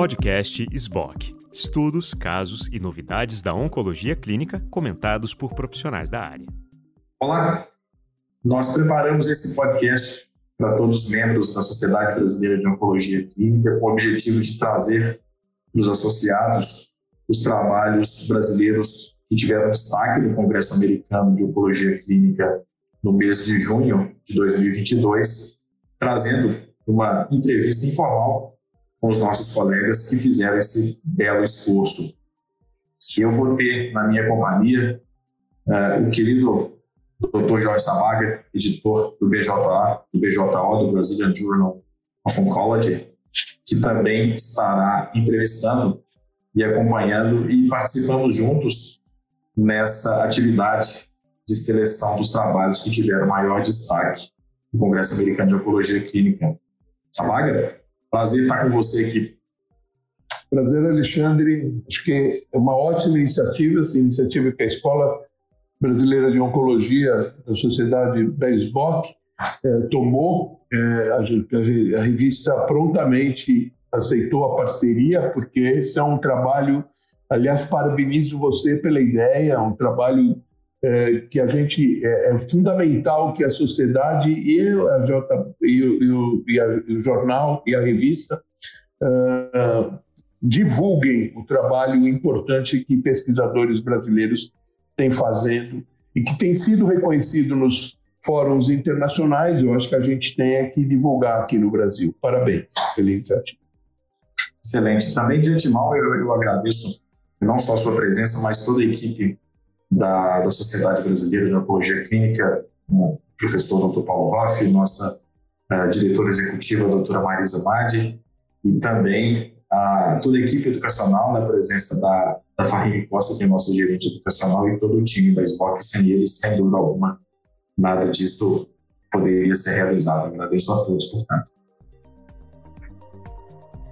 Podcast SBOC. Estudos, casos e novidades da oncologia clínica comentados por profissionais da área. Olá, nós preparamos esse podcast para todos os membros da Sociedade Brasileira de Oncologia Clínica com o objetivo de trazer os associados os trabalhos brasileiros que tiveram destaque no Congresso Americano de Oncologia Clínica no mês de junho de 2022, trazendo uma entrevista informal com os nossos colegas que fizeram esse belo esforço. Eu vou ter na minha companhia uh, o querido Dr. Jorge Sabaga, editor do BJA, do BJO, do Brazilian Journal of Oncology, que também estará entrevistando e acompanhando e participando juntos nessa atividade de seleção dos trabalhos que tiveram maior destaque no Congresso Americano de Oncologia Clínica. Sabaga, prazer estar com você aqui. Prazer, Alexandre. Acho que é uma ótima iniciativa, essa iniciativa que a Escola Brasileira de Oncologia da Sociedade da SBOC eh, tomou. Eh, a, a revista prontamente aceitou a parceria, porque esse é um trabalho, aliás, parabenizo você pela ideia, é um trabalho é, que a gente é, é, fundamental que a sociedade e a J, e, o, e, e o jornal e a revista uh, divulguem o trabalho importante que pesquisadores brasileiros têm fazendo e que tem sido reconhecido nos fóruns internacionais. Eu acho que a gente tem que divulgar aqui no Brasil. Parabéns pela iniciativa. Excelente. Também de antemão eu, eu agradeço não só a sua presença, mas toda a equipe da, da Sociedade Brasileira de Oncologia Clínica, o professor Dr. Paulo Hoff, nossa uh, diretora executiva, a doutora Marisa Madi, e também toda a equipe educacional, na presença da, da Farine Costa, que é nossa gerente educacional, e todo o time da SBOC, sem eles, sem dúvida alguma, nada disso poderia ser realizado. Agradeço a todos, portanto.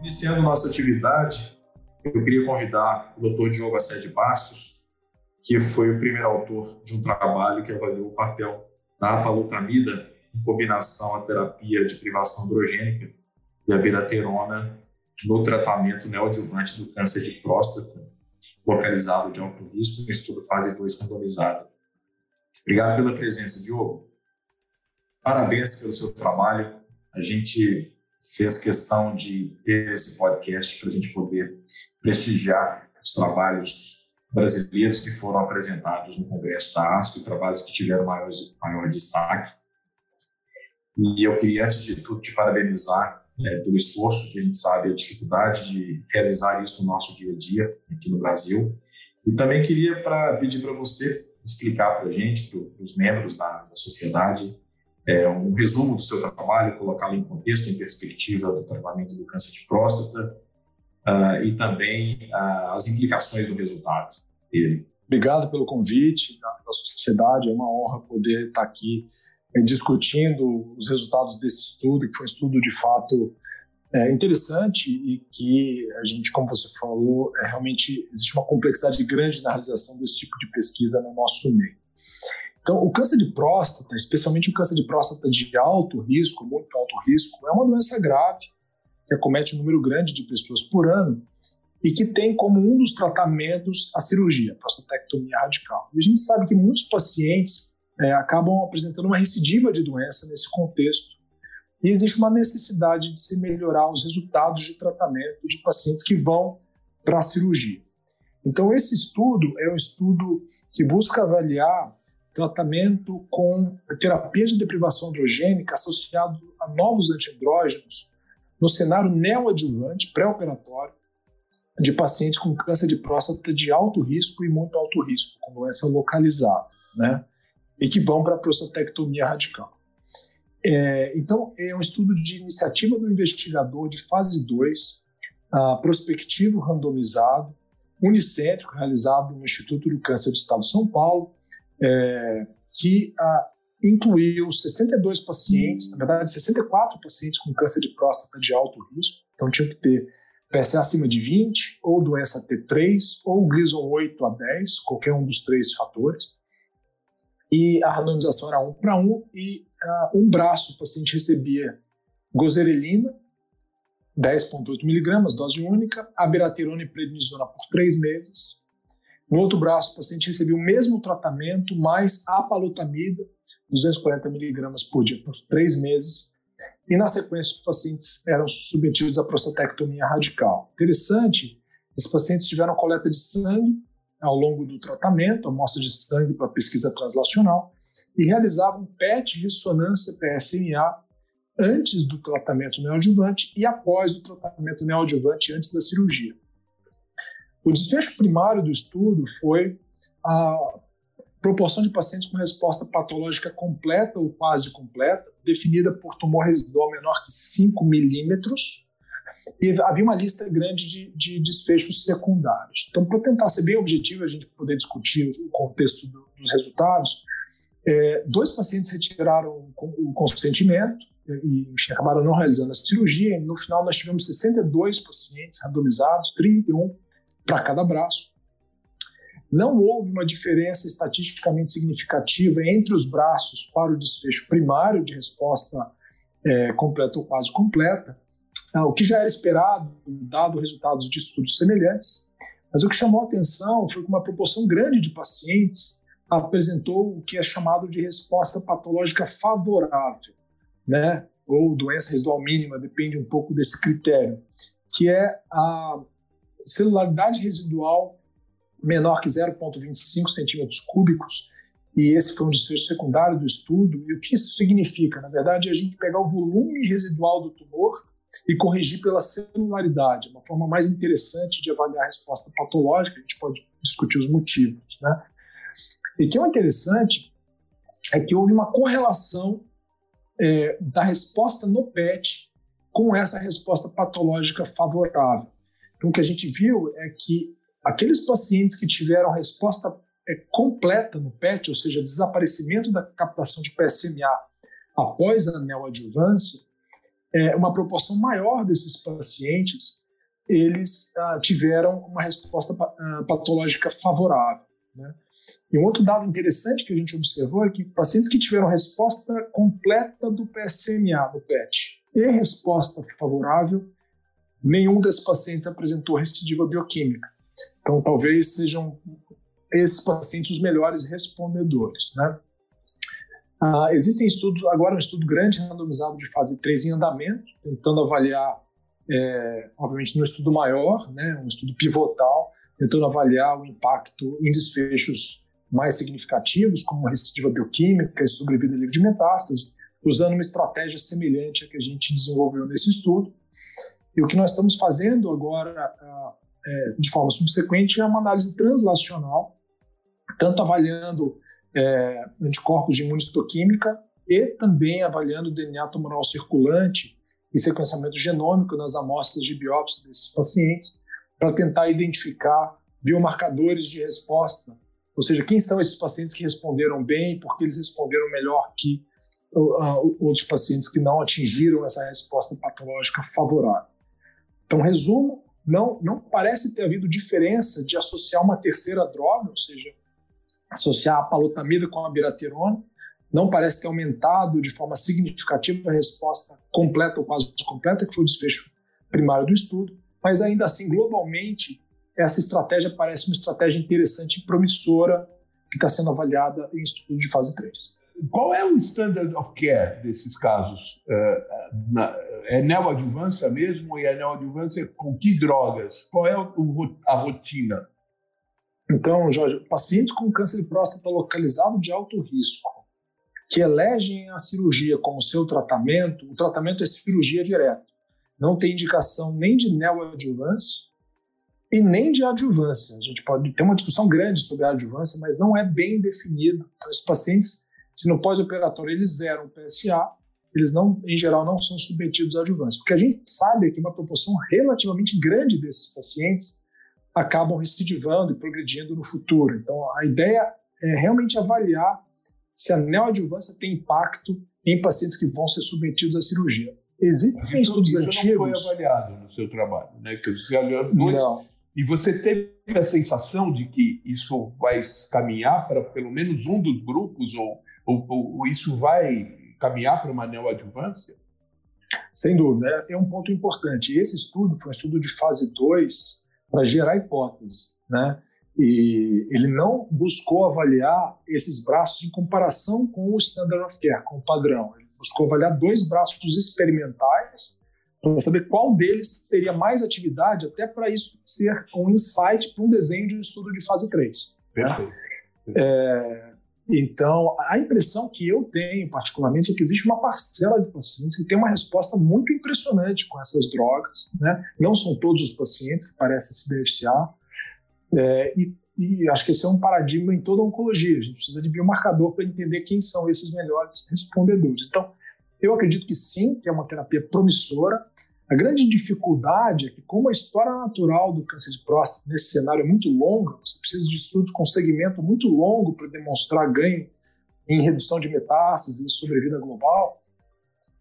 Iniciando nossa atividade, eu queria convidar o Dr. Diogo Assede Bastos, que foi o primeiro autor de um trabalho que avaliou o papel da apalutamida em combinação à terapia de privação androgênica e a biraterona no tratamento neoadjuvante do câncer de próstata localizado de alto risco no estudo fase 2 randomizado. Obrigado pela presença, Diogo. Parabéns pelo seu trabalho. A gente fez questão de ter esse podcast para a gente poder prestigiar os trabalhos brasileiros que foram apresentados no Congresso da ASCO, trabalhos que tiveram maior, maior destaque. E eu queria, antes de tudo, te parabenizar é, pelo esforço, que a gente sabe a dificuldade de realizar isso no nosso dia a dia aqui no Brasil. E também queria pra, pedir para você explicar para a gente, para os membros da, da sociedade, é, um resumo do seu trabalho, colocá-lo em contexto, em perspectiva do tratamento do câncer de próstata uh, e também uh, as implicações do resultado dele. Obrigado pelo convite da, da sociedade, é uma honra poder estar aqui é, discutindo os resultados desse estudo, que foi um estudo de fato é, interessante e que a gente, como você falou, é, realmente existe uma complexidade grande na realização desse tipo de pesquisa no nosso meio. Então, o câncer de próstata, especialmente o câncer de próstata de alto risco, muito alto risco, é uma doença grave que acomete um número grande de pessoas por ano e que tem como um dos tratamentos a cirurgia, a prostatectomia radical. E a gente sabe que muitos pacientes é, acabam apresentando uma recidiva de doença nesse contexto e existe uma necessidade de se melhorar os resultados de tratamento de pacientes que vão para a cirurgia. Então, esse estudo é um estudo que busca avaliar tratamento com terapia de deprivação androgênica associado a novos antiandrógenos no cenário neoadjuvante, pré-operatório, de pacientes com câncer de próstata de alto risco e muito alto risco, com doença localizada, né? E que vão para a prostatectomia radical. É, então, é um estudo de iniciativa do investigador de fase 2, uh, prospectivo randomizado, unicêntrico, realizado no Instituto do Câncer do Estado de São Paulo, é, que ah, incluiu 62 pacientes, na verdade 64 pacientes com câncer de próstata de alto risco, então tinha que ter PSA acima de 20, ou doença T3, ou Gleason 8 a 10, qualquer um dos três fatores. E a randomização era 1 para 1, e uh, um braço o paciente recebia gozerelina, 10,8 miligramas, dose única, abiraterona e prednisona por três meses. No outro braço, o paciente recebeu o mesmo tratamento, mais apalutamida, 240 miligramas por dia por três meses. E na sequência, os pacientes eram submetidos à prostatectomia radical. Interessante, esses pacientes tiveram coleta de sangue ao longo do tratamento, amostra de sangue para pesquisa translacional, e realizavam PET ressonância PSMA antes do tratamento neoadjuvante e após o tratamento neoadjuvante antes da cirurgia. O desfecho primário do estudo foi a proporção de pacientes com resposta patológica completa ou quase completa, definida por tumor residual menor que 5 milímetros, e havia uma lista grande de, de desfechos secundários. Então, para tentar ser bem objetivo, a gente poder discutir o contexto do, dos resultados, é, dois pacientes retiraram o consentimento e acabaram não realizando a cirurgia. No final, nós tivemos 62 pacientes randomizados, 31 para cada braço. Não houve uma diferença estatisticamente significativa entre os braços para o desfecho primário de resposta é, completa ou quase completa, ah, o que já era esperado, dado resultados de estudos semelhantes. Mas o que chamou a atenção foi que uma proporção grande de pacientes apresentou o que é chamado de resposta patológica favorável, né? ou doença residual mínima, depende um pouco desse critério, que é a celularidade residual menor que 0,25 centímetros cúbicos, e esse foi um desfecho secundário do estudo. E o que isso significa? Na verdade, é a gente pegar o volume residual do tumor e corrigir pela celularidade, uma forma mais interessante de avaliar a resposta patológica. A gente pode discutir os motivos, né? E o que é interessante é que houve uma correlação é, da resposta no PET com essa resposta patológica favorável. Então, o que a gente viu é que aqueles pacientes que tiveram resposta é, completa no PET, ou seja, desaparecimento da captação de PSMA após a neoadjuvância, é, uma proporção maior desses pacientes eles ah, tiveram uma resposta ah, patológica favorável. Né? E um outro dado interessante que a gente observou é que pacientes que tiveram resposta completa do PSMA no PET e resposta favorável nenhum desses pacientes apresentou recidiva bioquímica. Então, talvez sejam esses pacientes os melhores respondedores. Né? Ah, existem estudos, agora um estudo grande randomizado de fase 3 em andamento, tentando avaliar, é, obviamente, no estudo maior, né, um estudo pivotal, tentando avaliar o impacto em desfechos mais significativos, como recidiva bioquímica e sobrevida livre de metástase, usando uma estratégia semelhante à que a gente desenvolveu nesse estudo. E o que nós estamos fazendo agora, é, de forma subsequente, é uma análise translacional, tanto avaliando é, anticorpos de imunistoquímica e também avaliando DNA tumoral circulante e sequenciamento genômico nas amostras de biópsia desses pacientes, para tentar identificar biomarcadores de resposta, ou seja, quem são esses pacientes que responderam bem, porque eles responderam melhor que outros pacientes que não atingiram essa resposta patológica favorável. Então, resumo, não, não parece ter havido diferença de associar uma terceira droga, ou seja, associar a palutamida com a biraterona, não parece ter aumentado de forma significativa a resposta completa ou quase completa, que foi o desfecho primário do estudo, mas ainda assim, globalmente, essa estratégia parece uma estratégia interessante e promissora que está sendo avaliada em estudo de fase 3. Qual é o standard of care desses casos? É, é neoadjuvância mesmo? E a neoadjuvância com que drogas? Qual é a rotina? Então, Jorge, pacientes com câncer de próstata localizado de alto risco, que elegem a cirurgia como seu tratamento, o tratamento é cirurgia direta. Não tem indicação nem de neoadjuvância e nem de adjuvância. A gente pode ter uma discussão grande sobre a adjuvância, mas não é bem definido. Então, esses pacientes se no pós-operatório eles zeram o PSA, eles não, em geral, não são submetidos à adjuvância. Porque a gente sabe é que uma proporção relativamente grande desses pacientes acabam recidivando e progredindo no futuro. Então, a ideia é realmente avaliar se a neoadjuvância tem impacto em pacientes que vão ser submetidos à cirurgia. Existem estudos isso antigos. não foi avaliado no seu trabalho, né? Que você olhou dois, não. E você teve a sensação de que isso vai caminhar para pelo menos um dos grupos ou, ou, ou isso vai caminhar para uma neoadjuvância? Sem dúvida, é, é um ponto importante. Esse estudo foi um estudo de fase 2 para gerar hipóteses, né? E ele não buscou avaliar esses braços em comparação com o standard of care, com o padrão. Ele buscou avaliar dois braços experimentais para saber qual deles teria mais atividade, até para isso ser um insight para um desenho de um estudo de fase 3. Né? Perfeito. É, então, a impressão que eu tenho, particularmente, é que existe uma parcela de pacientes que tem uma resposta muito impressionante com essas drogas. Né? Não são todos os pacientes que parecem se beneficiar. É, e, e, acho que esse é um paradigma em toda a oncologia. A gente precisa de biomarcador para entender quem são esses melhores respondedores. Então, eu acredito que sim, que é uma terapia promissora. A grande dificuldade é que, como a história natural do câncer de próstata nesse cenário é muito longa, você precisa de estudos com segmento muito longo para demonstrar ganho em redução de metástases e sobrevida global.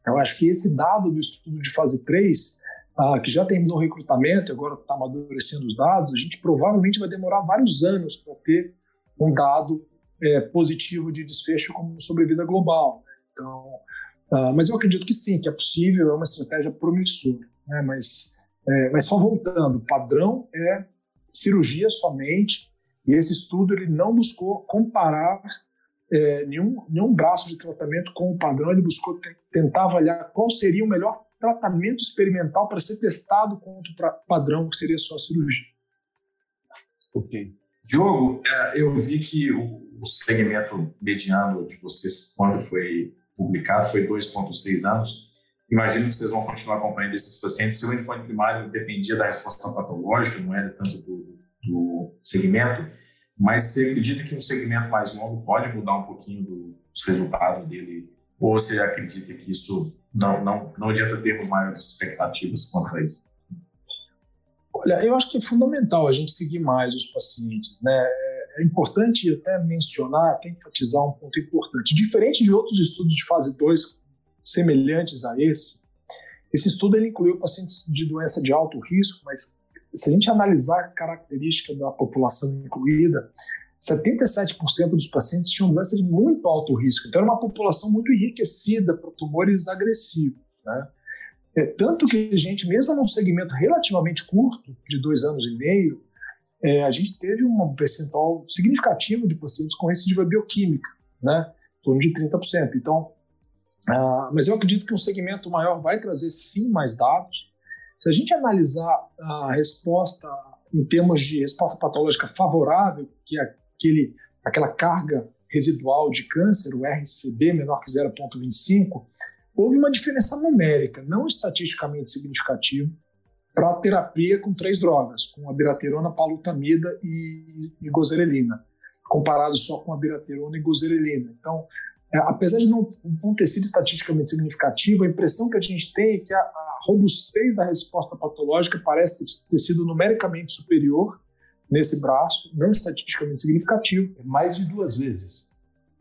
Eu acho que esse dado do estudo de fase 3, ah, que já terminou o recrutamento agora está amadurecendo os dados, a gente provavelmente vai demorar vários anos para ter um dado é, positivo de desfecho como sobrevida global. Então, Uh, mas eu acredito que sim, que é possível, é uma estratégia promissora. Né? Mas, é, mas só voltando, o padrão é cirurgia somente, e esse estudo ele não buscou comparar é, nenhum, nenhum braço de tratamento com o padrão, ele buscou tentar avaliar qual seria o melhor tratamento experimental para ser testado contra o padrão, que seria só a cirurgia. Ok. Diogo, é, eu vi que o segmento mediano de vocês, quando foi publicado foi 2,6 anos. Imagino que vocês vão continuar acompanhando esses pacientes. Se o endpoint primário dependia da resposta patológica, não era tanto do, do segmento, mas você acredita que um segmento mais longo pode mudar um pouquinho dos resultados dele? Ou você acredita que isso não, não, não adianta termos maiores expectativas quanto a isso? Olha, eu acho que é fundamental a gente seguir mais os pacientes, né? É importante até mencionar, até enfatizar um ponto importante. Diferente de outros estudos de fase 2 semelhantes a esse, esse estudo ele incluiu pacientes de doença de alto risco, mas se a gente analisar a característica da população incluída, 77% dos pacientes tinham doença de muito alto risco. Então, era uma população muito enriquecida para tumores agressivos. Né? É, tanto que a gente, mesmo num segmento relativamente curto, de dois anos e meio, é, a gente teve um percentual significativo de pacientes com recidiva bioquímica, né? em torno de 30%. Então, uh, mas eu acredito que um segmento maior vai trazer sim mais dados. Se a gente analisar a resposta em termos de resposta patológica favorável, que é aquele, aquela carga residual de câncer, o RCB menor que 0,25, houve uma diferença numérica, não estatisticamente significativa, para terapia com três drogas, com a biraterona, palutamida e, e gozerelina, comparado só com a biraterona e gozerelina. Então, é, apesar de não, não, ter sido estatisticamente significativo, a impressão que a gente tem é que a, a robustez da resposta patológica parece ter sido numericamente superior nesse braço, não estatisticamente significativo. É mais de duas vezes.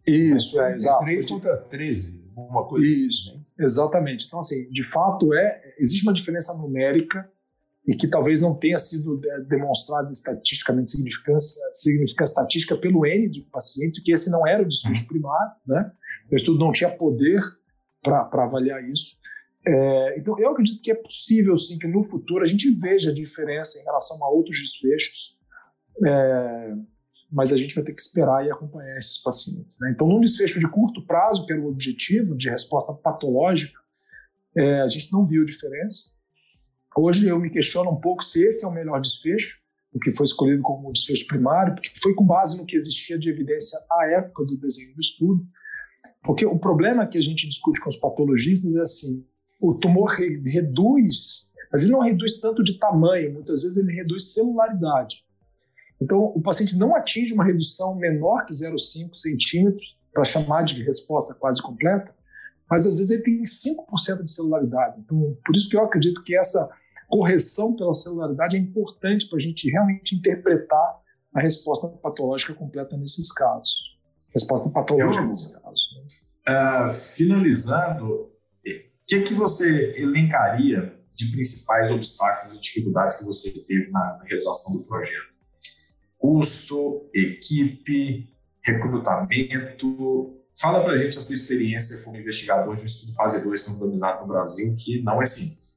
Isso, é, exato. 3 contra 13, uma coisa Isso, assim, né? exatamente. Então, assim, de fato, é, existe uma diferença numérica e que talvez não tenha sido demonstrado estatisticamente significância, significância estatística pelo N de pacientes, que esse não era o desfecho uhum. primário, né? O estudo não tinha poder para avaliar isso. É, então, eu acredito que é possível, sim, que no futuro a gente veja a diferença em relação a outros desfechos, é, mas a gente vai ter que esperar e acompanhar esses pacientes. Né? Então, num desfecho de curto prazo, que era o objetivo de resposta patológica, é, a gente não viu diferença. Hoje eu me questiono um pouco se esse é o melhor desfecho, o que foi escolhido como desfecho primário, porque foi com base no que existia de evidência à época do desenho do estudo. Porque o problema que a gente discute com os patologistas é assim: o tumor re reduz, mas ele não reduz tanto de tamanho, muitas vezes ele reduz celularidade. Então, o paciente não atinge uma redução menor que 0,5 centímetros, para chamar de resposta quase completa, mas às vezes ele tem 5% de celularidade. Então, por isso que eu acredito que essa correção pela celularidade é importante para a gente realmente interpretar a resposta patológica completa nesses casos. Resposta patológica Eu, nesses casos. Né? Uh, finalizando, o que, que você elencaria de principais obstáculos e dificuldades que você teve na, na realização do projeto? Custo, equipe, recrutamento, fala para a gente a sua experiência como investigador de um estudo fase 2 randomizado no Brasil, que não é simples.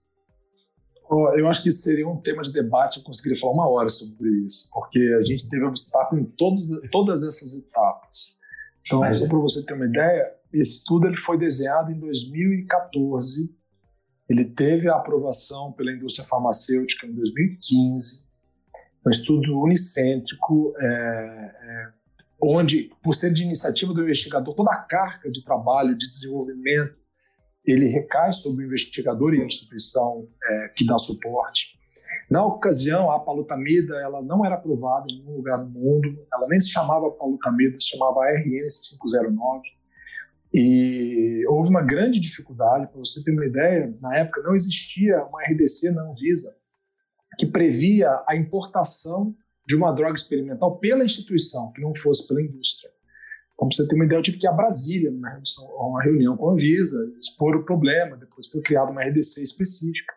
Eu acho que seria um tema de debate, eu conseguiria falar uma hora sobre isso, porque a gente teve obstáculo em todos, todas essas etapas. Então, Mas, só para você ter uma ideia, esse estudo ele foi desenhado em 2014, ele teve a aprovação pela indústria farmacêutica em 2015, um estudo unicêntrico, é, é, onde, por ser de iniciativa do investigador, toda a carga de trabalho, de desenvolvimento, ele recai sobre o investigador e a instituição é, que dá suporte. Na ocasião, a palutamida ela não era aprovada em nenhum lugar do mundo, ela nem se chamava palutamida, se chamava RN509. E houve uma grande dificuldade, para você ter uma ideia, na época não existia uma RDC na Anvisa que previa a importação de uma droga experimental pela instituição, que não fosse pela indústria. Como você ter uma ideia, eu tive que ir a Brasília, numa uma reunião com a Anvisa, expor o problema. Depois foi criada uma RDC específica,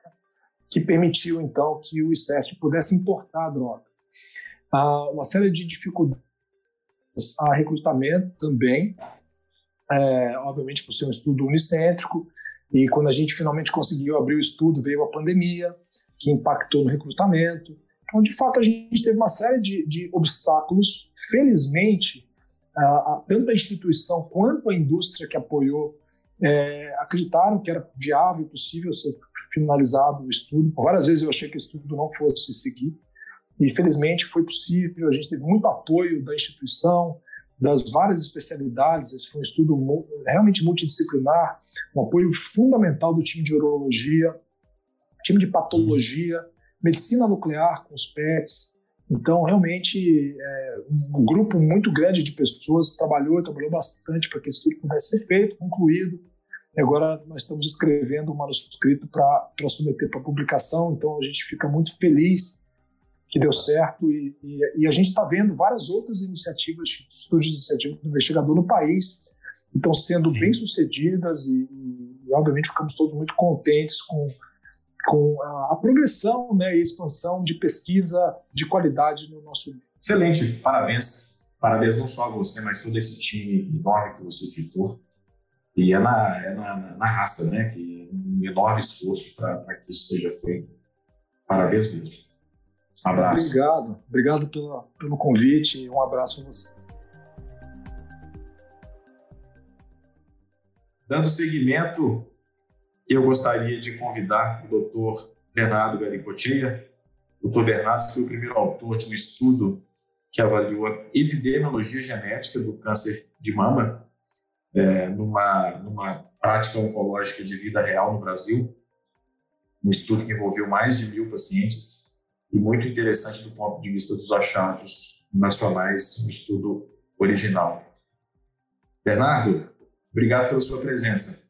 que permitiu, então, que o ICESP pudesse importar a droga. Há uma série de dificuldades a recrutamento também, é, obviamente por ser um estudo unicêntrico, e quando a gente finalmente conseguiu abrir o estudo, veio a pandemia, que impactou no recrutamento. Então, de fato, a gente teve uma série de, de obstáculos. Felizmente, a, a, tanto a instituição quanto a indústria que apoiou é, acreditaram que era viável e possível ser finalizado o estudo. Várias vezes eu achei que o estudo não fosse seguir. E felizmente foi possível. A gente teve muito apoio da instituição, das várias especialidades. Esse foi um estudo realmente multidisciplinar, um apoio fundamental do time de urologia, time de patologia, medicina nuclear com os PETs. Então, realmente, é, um grupo muito grande de pessoas trabalhou, trabalhou bastante para que esse estudo pudesse ser feito, concluído. E agora nós estamos escrevendo um manuscrito para submeter para publicação, então a gente fica muito feliz que deu certo. E, e, e a gente está vendo várias outras iniciativas, estudos de iniciativa do investigador no país, que estão sendo bem sucedidas e, e, obviamente ficamos todos muito contentes com com a, a progressão né, e expansão de pesquisa de qualidade no nosso meio. Excelente, parabéns. Parabéns não só a você, mas todo esse time enorme que você citou. E é na, é na, na raça, né? Que um enorme esforço para que isso seja feito. Parabéns mesmo. Um abraço. Obrigado. Obrigado pelo, pelo convite e um abraço a você. Dando seguimento eu gostaria de convidar o doutor Bernardo Garicotia. O doutor Bernardo foi o primeiro autor de um estudo que avaliou a epidemiologia genética do câncer de mama é, numa, numa prática oncológica de vida real no Brasil. Um estudo que envolveu mais de mil pacientes e muito interessante do ponto de vista dos achados nacionais, um estudo original. Bernardo, obrigado pela sua presença.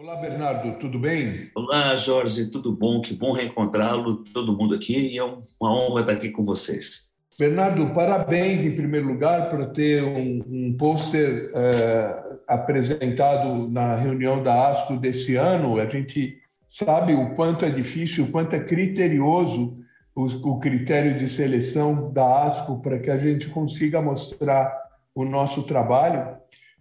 Olá, Bernardo, tudo bem? Olá, Jorge, tudo bom? Que bom reencontrá-lo, todo mundo aqui, e é uma honra estar aqui com vocês. Bernardo, parabéns em primeiro lugar por ter um, um pôster é, apresentado na reunião da ASCO desse ano. A gente sabe o quanto é difícil, o quanto é criterioso o, o critério de seleção da ASCO para que a gente consiga mostrar o nosso trabalho.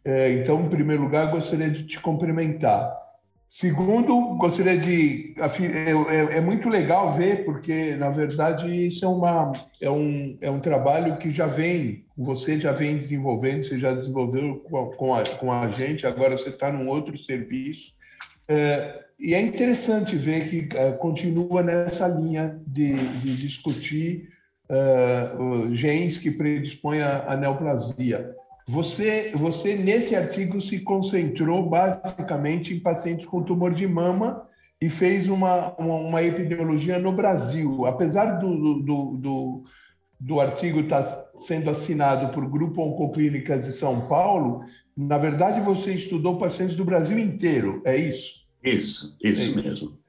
É, então, em primeiro lugar, gostaria de te cumprimentar. Segundo, gostaria de. É, é, é, muito legal ver, porque, na verdade, isso é, uma, é, um, é um trabalho que já vem, você já vem desenvolvendo, você já desenvolveu com a, com a, com a gente, agora você está num outro serviço. É, e é interessante ver que é, continua nessa linha de, de discutir uh, genes que predispõem à neoplasia. Você, você, nesse artigo, se concentrou basicamente em pacientes com tumor de mama e fez uma, uma, uma epidemiologia no Brasil. Apesar do, do, do, do artigo estar tá sendo assinado por Grupo Oncoclínicas de São Paulo, na verdade você estudou pacientes do Brasil inteiro, é isso? Isso, isso, é isso. mesmo.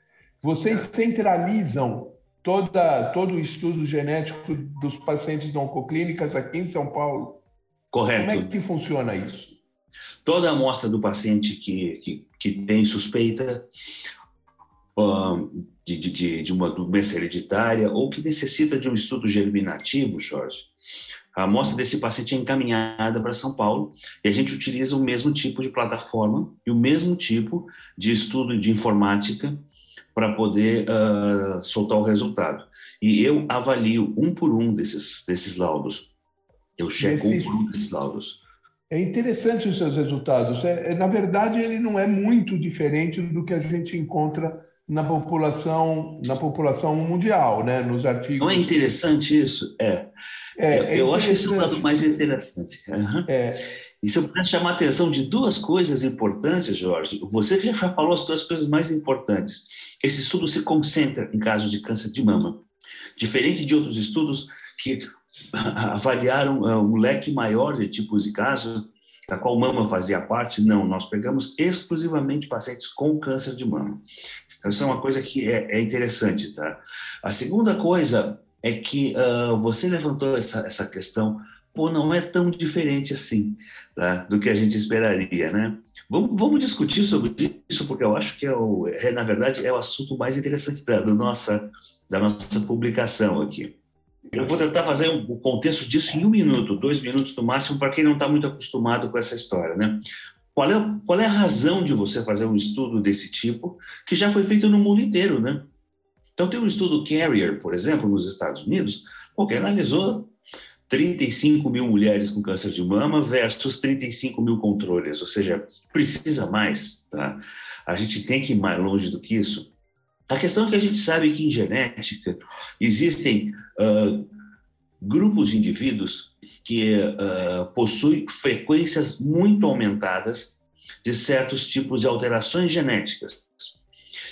Vocês centralizam toda, todo o estudo genético dos pacientes de oncoclínicas aqui em São Paulo? Correto. Como é que funciona isso? Toda amostra do paciente que, que, que tem suspeita uh, de, de, de uma doença hereditária ou que necessita de um estudo germinativo, Jorge, a amostra desse paciente é encaminhada para São Paulo e a gente utiliza o mesmo tipo de plataforma e o mesmo tipo de estudo de informática para poder uh, soltar o resultado. E eu avalio um por um desses, desses laudos. Eu checo um por desses laudos. É interessante os seus resultados. É, é, na verdade, ele não é muito diferente do que a gente encontra na população na população mundial, né? Nos artigos. Não é interessante isso? É. é, é eu acho que esse é o lado mais interessante. Uhum. É. E se eu puder chamar a atenção de duas coisas importantes, Jorge, você já falou as duas coisas mais importantes. Esse estudo se concentra em casos de câncer de mama, diferente de outros estudos que avaliaram uh, um leque maior de tipos de casos, da qual mama fazia parte. Não, nós pegamos exclusivamente pacientes com câncer de mama. Então, isso é uma coisa que é, é interessante, tá? A segunda coisa é que uh, você levantou essa, essa questão pô, não é tão diferente assim tá? do que a gente esperaria, né? Vamos, vamos, discutir sobre isso, porque eu acho que, é, o, é na verdade, é o assunto mais interessante da, do nossa, da nossa publicação aqui. Eu vou tentar fazer o contexto disso em um minuto, dois minutos no máximo, para quem não está muito acostumado com essa história, né? Qual é, qual é a razão de você fazer um estudo desse tipo, que já foi feito no mundo inteiro, né? Então, tem um estudo Carrier, por exemplo, nos Estados Unidos, que analisou 35 mil mulheres com câncer de mama versus 35 mil controles, ou seja, precisa mais, tá? A gente tem que ir mais longe do que isso. A questão é que a gente sabe que em genética existem uh, grupos de indivíduos que uh, possuem frequências muito aumentadas de certos tipos de alterações genéticas.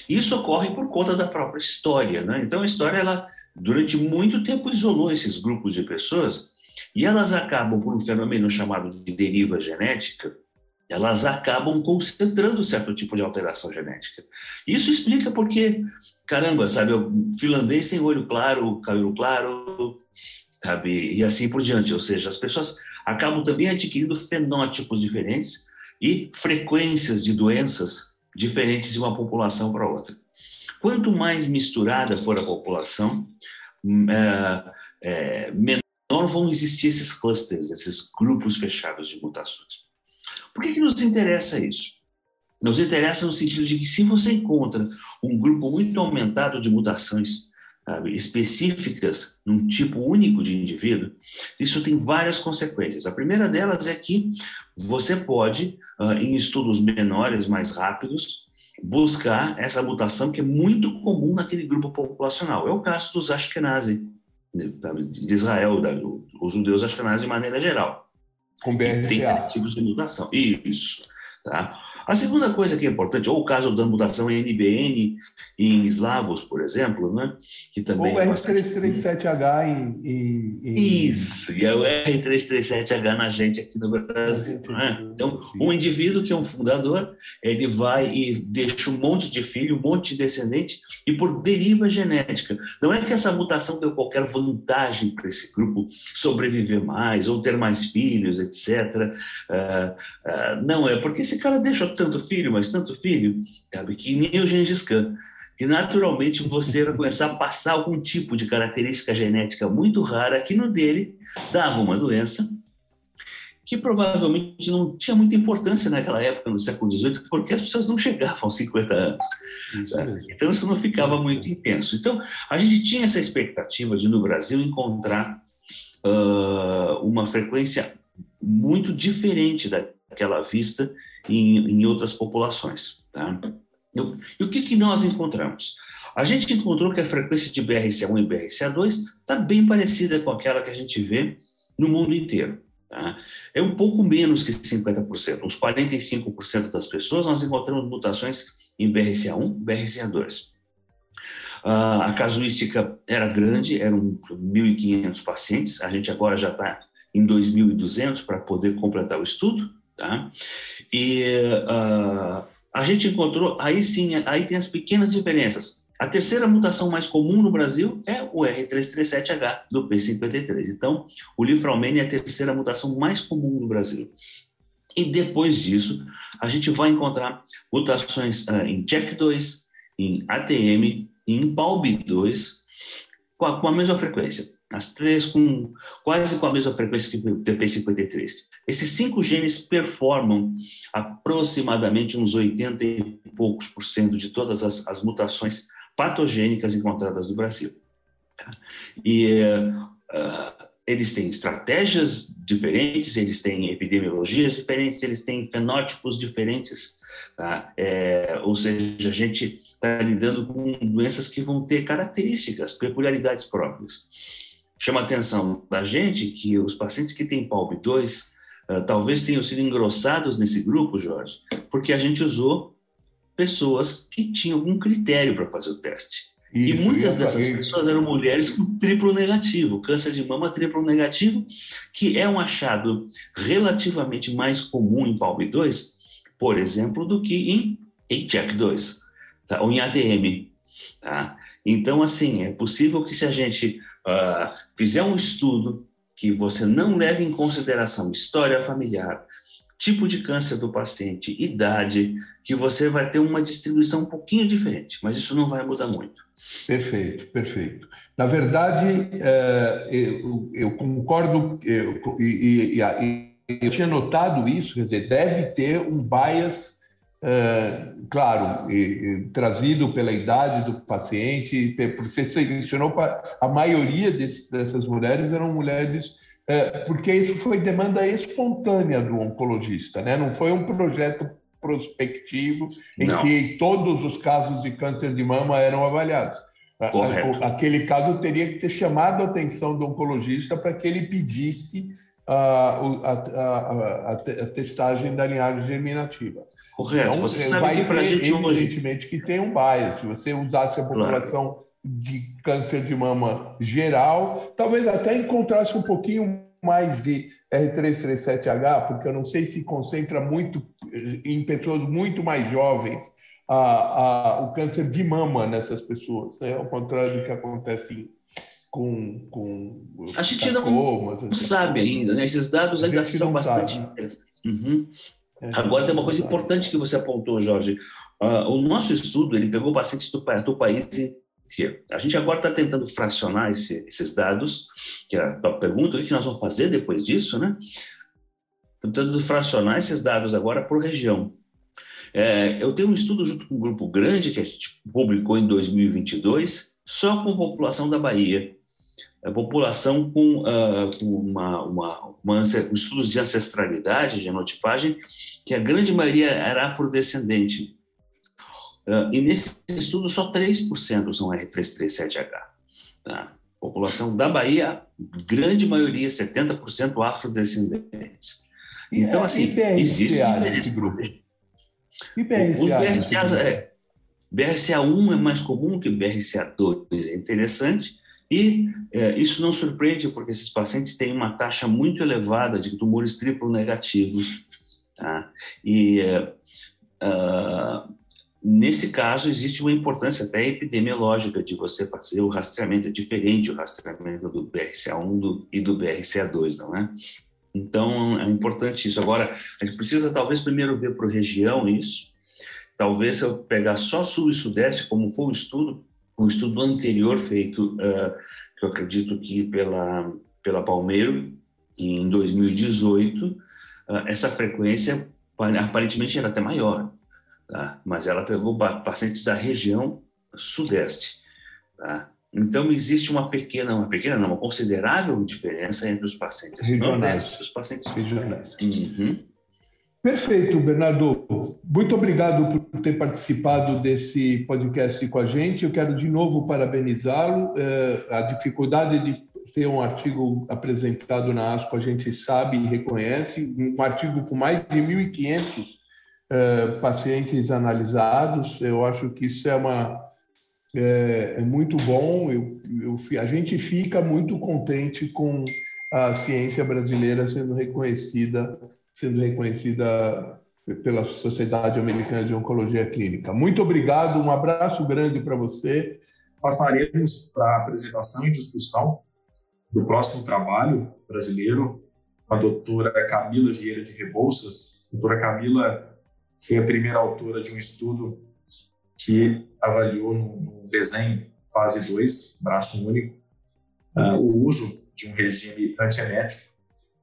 Isso ocorre por conta da própria história, né? Então a história ela durante muito tempo isolou esses grupos de pessoas e elas acabam, por um fenômeno chamado de deriva genética, elas acabam concentrando certo tipo de alteração genética. Isso explica porque, caramba, sabe, o finlandês tem olho claro, cabelo claro, sabe, e assim por diante. Ou seja, as pessoas acabam também adquirindo fenótipos diferentes e frequências de doenças diferentes de uma população para outra. Quanto mais misturada for a população, é, é, menor vão existir esses clusters, esses grupos fechados de mutações. Por que, que nos interessa isso? Nos interessa no sentido de que se você encontra um grupo muito aumentado de mutações sabe, específicas num tipo único de indivíduo, isso tem várias consequências. A primeira delas é que você pode, uh, em estudos menores, mais rápidos, buscar essa mutação que é muito comum naquele grupo populacional. É o caso dos Ashkenazi, de Israel, os judeus Ashkenazi de maneira geral. Com BRCA. Tem tipos de mutação. Isso. Tá? A segunda coisa que é importante, ou o caso da mutação NBN em eslavos, por exemplo, né? que também ou é R337H em, em, em, Isso, e é o R337H na gente aqui no Brasil. Né? Então, um indivíduo que é um fundador, ele vai e deixa um monte de filho, um monte de descendente, e por deriva genética. Não é que essa mutação deu qualquer vantagem para esse grupo sobreviver mais, ou ter mais filhos, etc. Uh, uh, não, é porque esse cara deixou tanto filho, mas tanto filho, sabe, que nem o Gengis Khan, que naturalmente você vai começar a passar algum tipo de característica genética muito rara que no dele dava uma doença que provavelmente não tinha muita importância naquela época, no século XVIII, porque as pessoas não chegavam aos 50 anos. Isso então, isso não ficava muito intenso. Então, a gente tinha essa expectativa de, no Brasil, encontrar uh, uma frequência muito diferente daquela vista em, em outras populações. Tá? E o que, que nós encontramos? A gente encontrou que a frequência de BRCA1 e BRCA2 está bem parecida com aquela que a gente vê no mundo inteiro. Tá? É um pouco menos que 50%. Uns 45% das pessoas nós encontramos mutações em BRCA1 BRCA2. Uh, a casuística era grande, eram 1.500 pacientes, a gente agora já está em 2.200 para poder completar o estudo. Tá? E uh, a gente encontrou, aí sim, aí tem as pequenas diferenças. A terceira mutação mais comum no Brasil é o R337H do P53. Então, o Lifraumene é a terceira mutação mais comum no Brasil. E depois disso, a gente vai encontrar mutações uh, em CHEK2, em ATM, em PALB2, com a, com a mesma frequência. As três com quase com a mesma frequência que o TP53. Esses cinco genes performam aproximadamente uns 80 e poucos por cento de todas as, as mutações patogênicas encontradas no Brasil. Tá? E uh, eles têm estratégias diferentes, eles têm epidemiologias diferentes, eles têm fenótipos diferentes, tá? É, ou seja, a gente está lidando com doenças que vão ter características, peculiaridades próprias. Chama a atenção da gente que os pacientes que têm PALB2 uh, ah, talvez tenham sido engrossados nesse grupo, Jorge, porque a gente usou pessoas que tinham algum critério para fazer o teste. Isso, e muitas dessas pessoas eram mulheres com triplo negativo, câncer de mama triplo negativo, que é um achado relativamente mais comum em PALB2, por exemplo, do que em, em CHECK2, tá? ou em ADM. Tá? Então, assim, é possível que se a gente uh, fizer um estudo que você não leve em consideração história familiar, tipo de câncer do paciente, idade, que você vai ter uma distribuição um pouquinho diferente, mas isso não vai mudar muito. Perfeito, perfeito. Na verdade, é, eu, concordo, eu, e, eu tinha notado isso, quer dizer, deve ter um bias é, claro, e, e, trazido pela idade do paciente, você selecionou a maioria desses, dessas mulheres eram mulheres é, porque isso foi demanda espontânea do oncologista, né? Não foi um projeto prospectivo em Não. que todos os casos de câncer de mama eram avaliados. Correto. Aquele caso teria que ter chamado a atenção do oncologista para que ele pedisse a, a, a, a, testagem da linhagem germinativa. Correto. Então, Você sabe vai que para a gente evidentemente que tem um bias. Se você usasse a população claro. de câncer de mama geral, talvez até encontrasse um pouquinho mais de R337H, porque eu não sei se concentra muito em pessoas muito mais jovens a, a, o câncer de mama nessas pessoas, né? ao contrário do que acontece com, com a gente não sabe ainda, né? esses dados ainda são bastante sabe. interessantes. Uhum. É, Agora tem uma coisa importante que você apontou, Jorge. Uh, o nosso estudo ele pegou pacientes do, do país inteiro. A gente agora está tentando fracionar esse, esses dados, que é a pergunta, o que nós vamos fazer depois disso, né? Tentando fracionar esses dados agora por região. É, eu tenho um estudo junto com um grupo grande que a gente publicou em 2022, só com a população da Bahia a população com, uh, com uma, uma, uma, estudos de ancestralidade, genotipagem, que a grande maioria era afrodescendente. Uh, e nesse estudo, só 3% são R337H. Tá? População da Bahia, grande maioria, 70% afrodescendentes. Então, assim, existe diferença. Grupo. E BRCA? Os BRCA, é, BRCA1 é mais comum que BRCA2, é interessante, e é, isso não surpreende, porque esses pacientes têm uma taxa muito elevada de tumores triplo negativos. Tá? E é, uh, nesse caso, existe uma importância até epidemiológica de você fazer o rastreamento, é diferente o rastreamento do BRCA1 do, e do BRCA2, não é? Então, é importante isso. Agora, a gente precisa talvez primeiro ver para a região isso. Talvez se eu pegar só sul e sudeste, como foi o estudo, um estudo anterior feito, uh, que eu acredito que pela, pela Palmeiro, em 2018, uh, essa frequência aparentemente era até maior, tá? mas ela pegou pacientes da região sudeste. Tá? Então, existe uma pequena, uma pequena, não, uma considerável diferença entre os pacientes regionais e os pacientes regionais. Uhum. Perfeito, Bernardo. Muito obrigado por ter participado desse podcast com a gente. Eu quero de novo parabenizá-lo. É, a dificuldade de ter um artigo apresentado na ASCO a gente sabe e reconhece. Um artigo com mais de 1.500 é, pacientes analisados. Eu acho que isso é uma é, é muito bom. Eu, eu, a gente fica muito contente com a ciência brasileira sendo reconhecida sendo reconhecida pela Sociedade Americana de Oncologia Clínica. Muito obrigado, um abraço grande para você. Passaremos para a apresentação e discussão do próximo trabalho brasileiro com a doutora Camila Vieira de Rebouças. A doutora Camila foi a primeira autora de um estudo que avaliou no, desenho fase 2, braço único, uh, o uso de um regime antiemético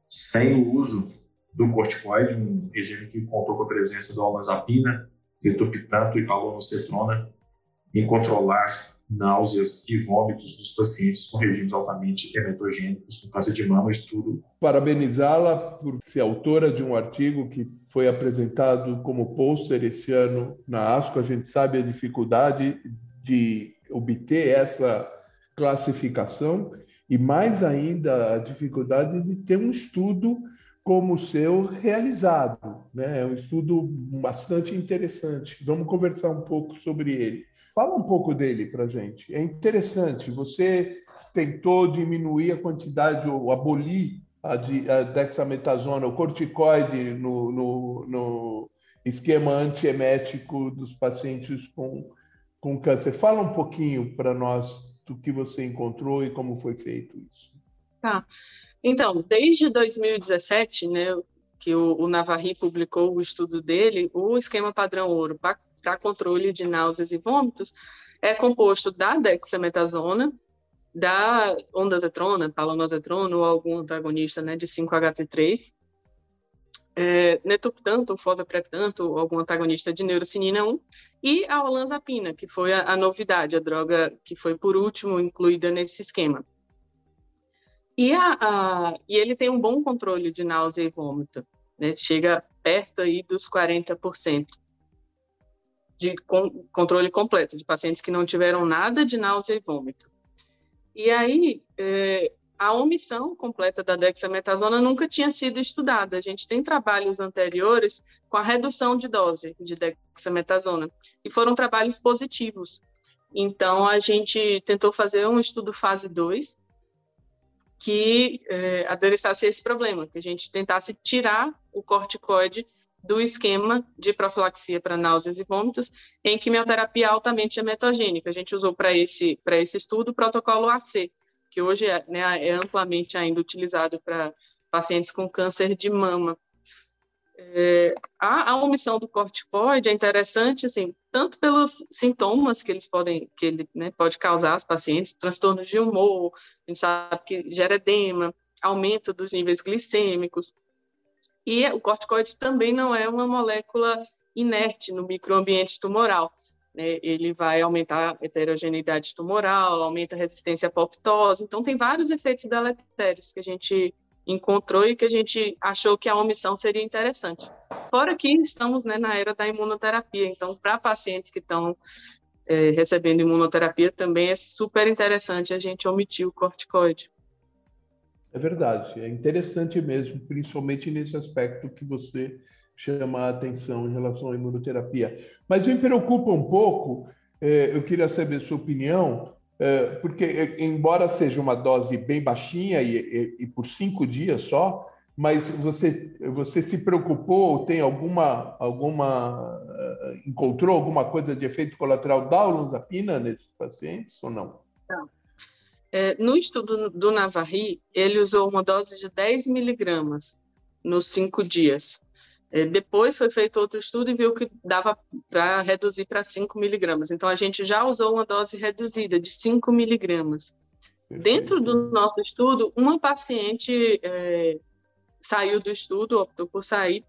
sem o uso do corticoide, um regime que contou com a presença do olanzapina, etopitanto e palonocetrona, em controlar náuseas e vômitos dos pacientes com regimes altamente emetogênicos com câncer de mama, estudo. Parabenizá-la por ser autora de um artigo que foi apresentado como pôster esse ano na ASCO. A gente sabe a dificuldade de obter essa classificação e mais ainda a dificuldade de ter um estudo como o seu realizado. Né? É um estudo bastante interessante. Vamos conversar um pouco sobre ele. Fala um pouco dele para a gente. É interessante. Você tentou diminuir a quantidade, ou abolir a dexametasona, o corticoide no, no, no esquema antiemético dos pacientes com, com câncer. Fala um pouquinho para nós do que você encontrou e como foi feito isso. Tá. Então, desde 2017, né, que o, o Navarri publicou o estudo dele, o esquema padrão ouro para controle de náuseas e vômitos é composto da dexametasona, da ondazetrona, palonozetrona ou algum antagonista né, de 5-HT3, é, netuptanto, fosapretanto, algum antagonista de neurocinina 1, e a olanzapina, que foi a, a novidade, a droga que foi por último incluída nesse esquema. E, a, a, e ele tem um bom controle de náusea e vômito, né? chega perto aí dos 40% de com, controle completo de pacientes que não tiveram nada de náusea e vômito. E aí, é, a omissão completa da dexametasona nunca tinha sido estudada. A gente tem trabalhos anteriores com a redução de dose de dexametasona, e foram trabalhos positivos. Então, a gente tentou fazer um estudo fase 2, que é, adereçasse esse problema, que a gente tentasse tirar o corticoide do esquema de profilaxia para náuseas e vômitos em quimioterapia altamente emetogênica. A gente usou para esse, esse estudo o protocolo AC, que hoje é, né, é amplamente ainda utilizado para pacientes com câncer de mama. É, a, a, omissão do corticoide é interessante, assim, tanto pelos sintomas que eles podem, que ele né, pode causar aos pacientes, transtornos de humor, a gente sabe que gera edema, aumento dos níveis glicêmicos, e o corticoide também não é uma molécula inerte no microambiente tumoral. Né? Ele vai aumentar a heterogeneidade tumoral, aumenta a resistência à apoptose, então tem vários efeitos deletérios que a gente encontrou e que a gente achou que a omissão seria interessante. Fora que estamos né, na era da imunoterapia, então para pacientes que estão é, recebendo imunoterapia também é super interessante a gente omitir o corticoide. É verdade, é interessante mesmo, principalmente nesse aspecto que você chama a atenção em relação à imunoterapia. Mas me preocupa um pouco, é, eu queria saber sua opinião, porque, é, embora seja uma dose bem baixinha e, e, e, por cinco dias só, mas você, você se preocupou, tem alguma, alguma, é, encontrou alguma coisa de efeito colateral da olanzapina nesses pacientes ou não? Não. É, no estudo do Navarri, ele usou uma dose de 10 miligramas nos cinco dias. É, depois foi feito outro estudo e viu que dava para reduzir para 5 miligramas. Então, a gente já usou uma dose reduzida de 5 miligramas. Dentro do nosso estudo, uma paciente é, saiu do estudo, optou por sair,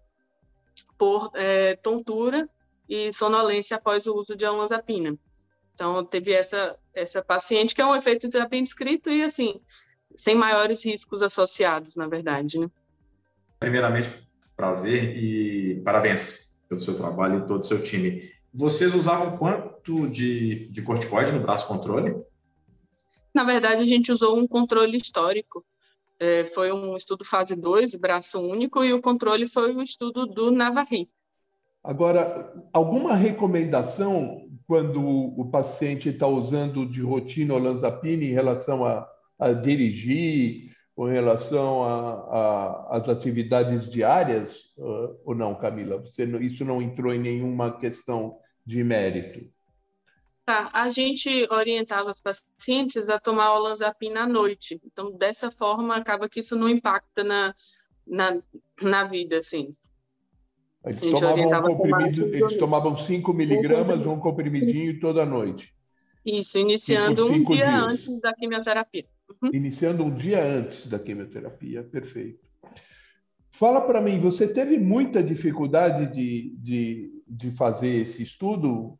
por é, tontura e sonolência após o uso de olanzapina. Então, teve essa, essa paciente, que é um efeito já bem descrito e, assim, sem maiores riscos associados, na verdade, né? Primeiramente, prazer e parabéns pelo seu trabalho e todo o seu time. Vocês usavam quanto de, de corticoide no braço controle? Na verdade, a gente usou um controle histórico. É, foi um estudo fase 2, braço único, e o controle foi um estudo do Navarri. Agora, alguma recomendação quando o paciente está usando de rotina olanzapina em relação a, a dirigir, com relação às atividades diárias uh, ou não, Camila? Você, isso não entrou em nenhuma questão de mérito? Tá, a gente orientava os pacientes a tomar olanzapina à noite. Então, dessa forma, acaba que isso não impacta na, na, na vida, assim. Eles tomavam, um comprimido, eles tomavam 5 miligramas, um comprimidinho toda noite. Isso, iniciando cinco, cinco um dia dias. antes da quimioterapia. Uhum. Iniciando um dia antes da quimioterapia, perfeito. Fala para mim, você teve muita dificuldade de, de, de fazer esse estudo?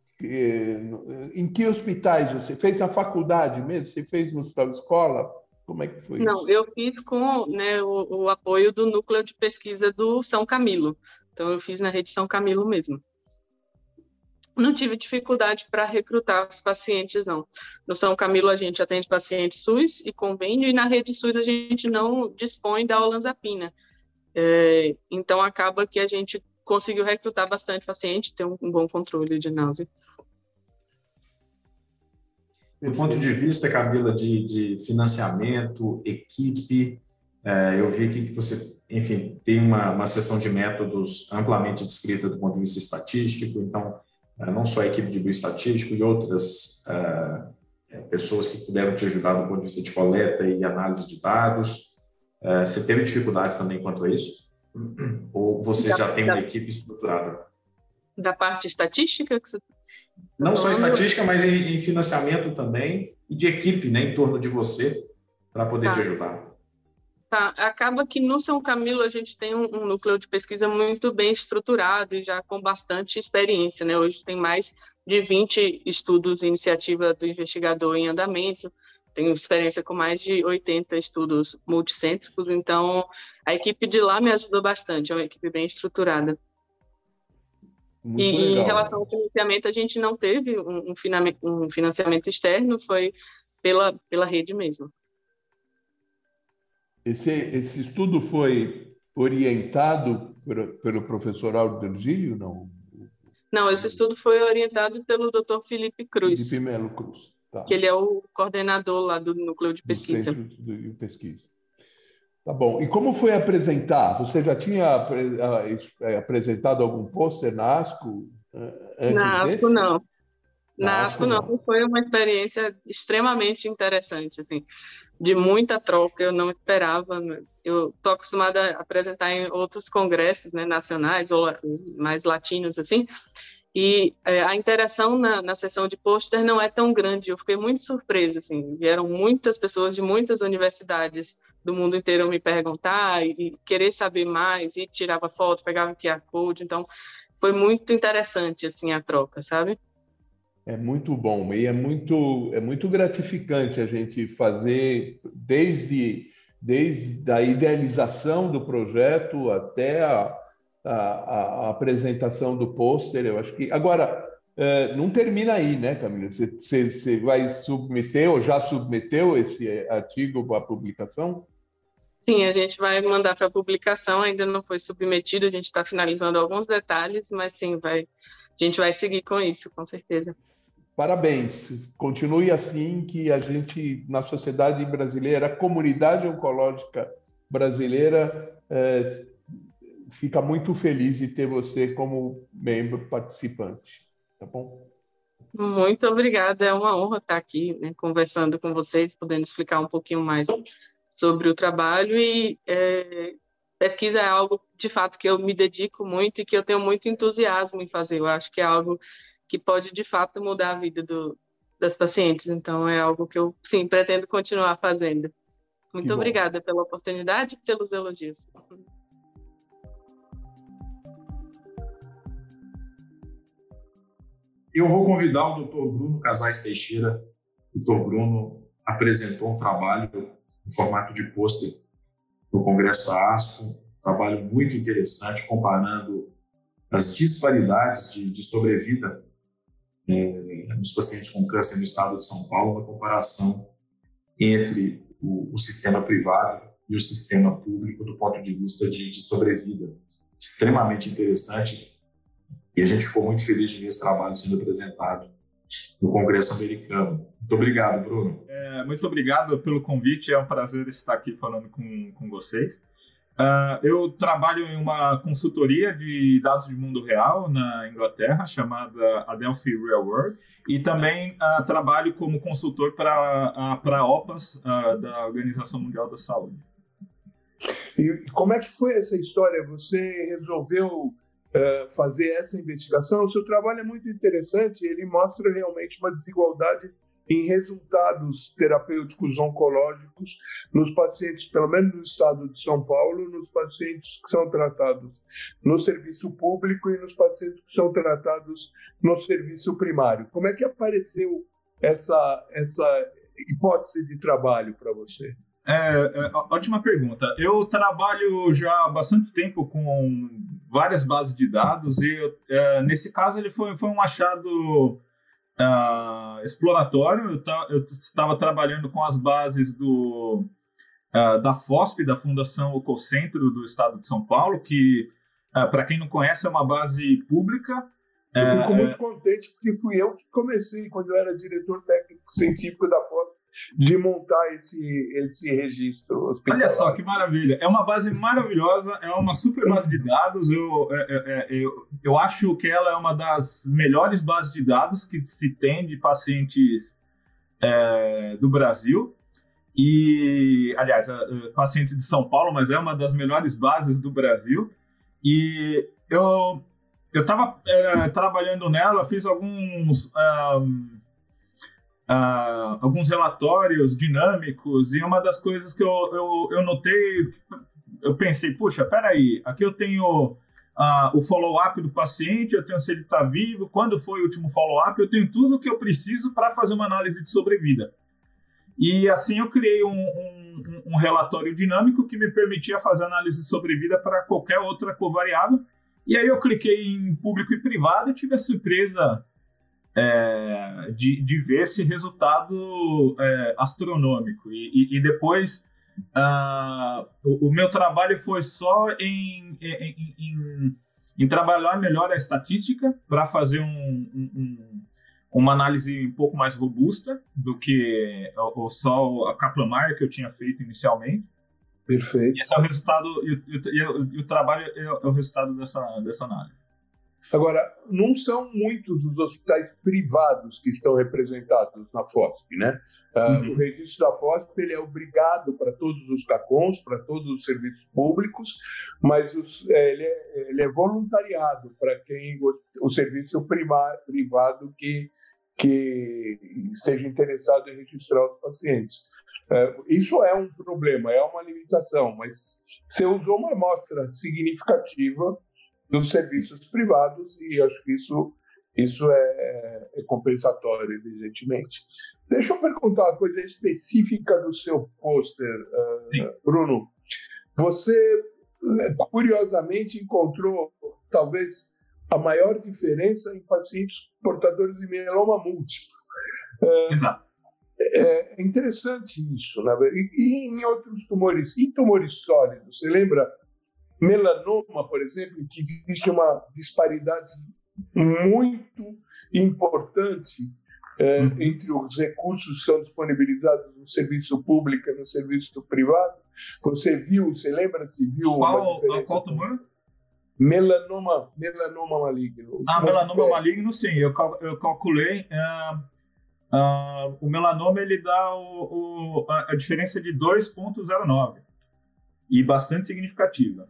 Em que hospitais você fez? A faculdade mesmo? Você fez na sua escola? Como é que foi Não, isso? eu fiz com né, o, o, apoio do núcleo de pesquisa do São Camilo. Então, eu fiz na rede São Camilo mesmo. Não tive dificuldade para recrutar os pacientes, não. No São Camilo, a gente atende pacientes SUS e convênio, e na rede SUS a gente não dispõe da olanzapina. É, então, acaba que a gente conseguiu recrutar bastante paciente, ter um, bom controle de náusea. Do ponto de vista, Camila, de, de financiamento, equipe, é, eu vi que você, enfim, tem uma, uma sessão de métodos amplamente descrita do ponto de vista estatístico, então, não só a equipe de bioestatístico e outras é, é, pessoas que puderam te ajudar do ponto de vista de coleta e análise de dados. É, você teve dificuldades também quanto a isso? Ou você já tem uma equipe estruturada? Da parte estatística que você não só estatística, mas em, em, financiamento também e de equipe, né, em torno de você para poder tá. te ajudar. Tá. Acaba que no São Camilo a gente tem um, um, núcleo de pesquisa muito bem estruturado e já com bastante experiência, né? Hoje tem mais de 20 estudos iniciativa do investigador em andamento. Tenho experiência com mais de 80 estudos multicêntricos, então a equipe de lá me ajudou bastante, é uma equipe bem estruturada. Muito e legal. em relação ao financiamento, a gente não teve um, um financiamento externo, foi pela, pela rede mesmo. Esse, esse estudo foi orientado por, pelo professor Aldo Virgílio, não? Não, esse estudo foi orientado pelo Dr. Felipe Cruz. Felipe Melo Cruz. Tá. Que ele é o coordenador lá do núcleo de pesquisa. Do centro de pesquisa. Tá bom. E como foi apresentar? Você já tinha é, apresentado algum pôster na ASCO eh, antes Na ASCO, desse? não. Na, na ASCO, não. não. Foi uma experiência extremamente interessante, assim, de muita troca. Eu não esperava. Né? Eu estou acostumada a apresentar em outros congressos né, nacionais ou mais latinos, assim, e é, a interação na, na sessão de pôster não é tão grande. Eu fiquei muito surpresa, assim. Vieram muitas pessoas de muitas universidades do mundo inteiro me perguntar e, querer saber mais, e tirava foto, pegava QR Code, então foi muito interessante assim a troca, sabe? É muito bom e é muito é muito gratificante a gente fazer desde desde a idealização do projeto até a, a, a apresentação do pôster. Eu acho que agora é, não termina aí, né, Camila? Você, vai submeter ou já submeteu esse artigo para publicação? Sim, a gente vai mandar para publicação, ainda não foi submetido, a gente está finalizando alguns detalhes, mas sim, vai, a gente vai seguir com isso, com certeza. Parabéns, continue assim que a gente, na sociedade brasileira, a comunidade oncológica brasileira, é, fica muito feliz de ter você como membro participante, tá bom? Muito obrigada, é uma honra estar aqui né, conversando com vocês, podendo explicar um pouquinho mais sobre o trabalho e é, pesquisa é algo de fato que eu me dedico muito e que eu tenho muito entusiasmo em fazer. Eu acho que é algo que pode de fato mudar a vida do, das pacientes. Então é algo que eu sim pretendo continuar fazendo. Muito obrigada pela oportunidade e pelos elogios. Eu vou convidar o Dr. Bruno Casais Teixeira. O Dr. Bruno apresentou um trabalho no formato de pôster no Congresso da ASCO, um trabalho muito interessante comparando as disparidades de, de sobrevida é, nos pacientes com câncer no estado de São Paulo, uma comparação entre o, o, sistema privado e o sistema público do ponto de vista de, de sobrevida. Extremamente interessante e a gente ficou muito feliz de ver esse trabalho sendo apresentado no Congresso americano. Muito obrigado, Bruno. É, muito obrigado pelo convite, é um prazer estar aqui falando com, com vocês. Uh, eu trabalho em uma consultoria de dados de mundo real na Inglaterra, chamada Adelphi Real World, e também uh, trabalho como consultor para a OPAS, uh, da Organização Mundial da Saúde. E como é que foi essa história? Você resolveu eh, fazer essa investigação. O seu trabalho é muito interessante, ele mostra realmente uma desigualdade em resultados terapêuticos oncológicos nos pacientes, pelo menos no estado de São Paulo, nos pacientes que são tratados no serviço público e nos pacientes que são tratados no serviço primário. Como é que apareceu essa, essa hipótese de trabalho para você? É, é, ótima pergunta. Eu trabalho já há bastante tempo com várias bases de dados e é, nesse caso ele foi, foi um achado uh, exploratório. Eu, eu, estava trabalhando com as bases do, uh, da FOSP, da Fundação Ococentro do Estado de São Paulo, que, uh, para quem não conhece, é uma base pública. Eu fico é, muito é. contente porque fui eu que comecei, quando eu era diretor técnico científico da FOSP, de montar esse, esse registro hospitalar. Olha só que maravilha. É uma base maravilhosa, é uma super base de dados. Eu, é, é, é, eu, eu acho que ela é uma das melhores bases de dados que se tem de pacientes é, do Brasil. E, aliás, pacientes de São Paulo, mas é uma das melhores bases do Brasil. E eu eu estava é, trabalhando nela, fiz alguns um, uh, alguns relatórios dinâmicos e uma das coisas que eu, eu, eu notei, eu pensei, puxa, peraí, aqui eu tenho uh, o follow-up do paciente, eu tenho se ele está vivo, quando foi o último follow-up, eu tenho tudo que eu preciso para fazer uma análise de sobrevida. E assim eu criei um, um, um, relatório dinâmico que me permitia fazer análise de sobrevida para qualquer outra covariável. E aí eu cliquei em público e privado e tive a surpresa é, de, de ver esse resultado é, astronômico. E, e, e depois uh, o, o, meu trabalho foi só em, em, em, em trabalhar melhor a estatística para fazer um, um, uma análise um pouco mais robusta do que o, só a Kaplan-Meier que eu tinha feito inicialmente. Perfeito. E esse é o resultado, e, o trabalho é, é o resultado dessa, dessa análise. Agora, não são muitos os hospitais privados que estão representados na FOSP, né? Ah, uhum. o registro da FOSP ele é obrigado para todos os CACONs, para todos os serviços públicos, mas os, é, ele, é, ele, é, voluntariado para quem o, o serviço primário, privado que que seja interessado em registrar os pacientes. É, isso é um problema, é uma limitação, mas você usou uma amostra significativa dos serviços privados e acho que isso isso é, é, compensatório, evidentemente. Deixa eu perguntar uma coisa específica do seu pôster, uh, Bruno. Você, curiosamente, encontrou talvez a maior diferença em pacientes portadores de mieloma múltiplo. Uh, Exato. É interessante isso, né? E, e em outros tumores, em tumores sólidos, você lembra melanoma, por exemplo, que existe uma disparidade muito importante é, uhum. entre os recursos que são disponibilizados no serviço público e no serviço privado. Você viu, você lembra se viu qual, qual tumor? Melanoma, melanoma maligno. Ah, melanoma é. maligno, sim. Eu, eu calculei. Uh, uh, o melanoma ele dá o, o, a, a diferença de 2,09 e bastante significativa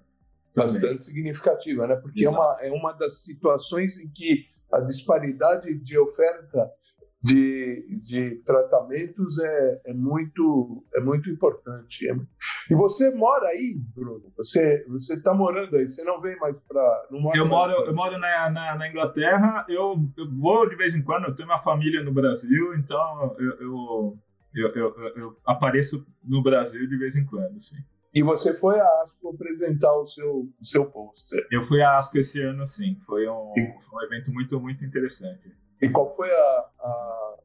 bastante significativa, né? Porque é uma, é uma das situações em que a disparidade de oferta de, de tratamentos é, é, muito, é muito importante. É... E você mora aí, Bruno? Você você está morando aí? Você não vem mais para? Eu moro eu moro na, na, na Inglaterra. Eu, eu, vou de vez em quando. Eu tenho minha família no Brasil, então eu, eu, eu, eu, eu apareço no Brasil de vez em quando, sim. E você foi a ASCO apresentar o seu, o seu pôster. Eu fui a ASCO esse ano, sim. Foi um, foi um evento muito, muito interessante. E qual foi a, a,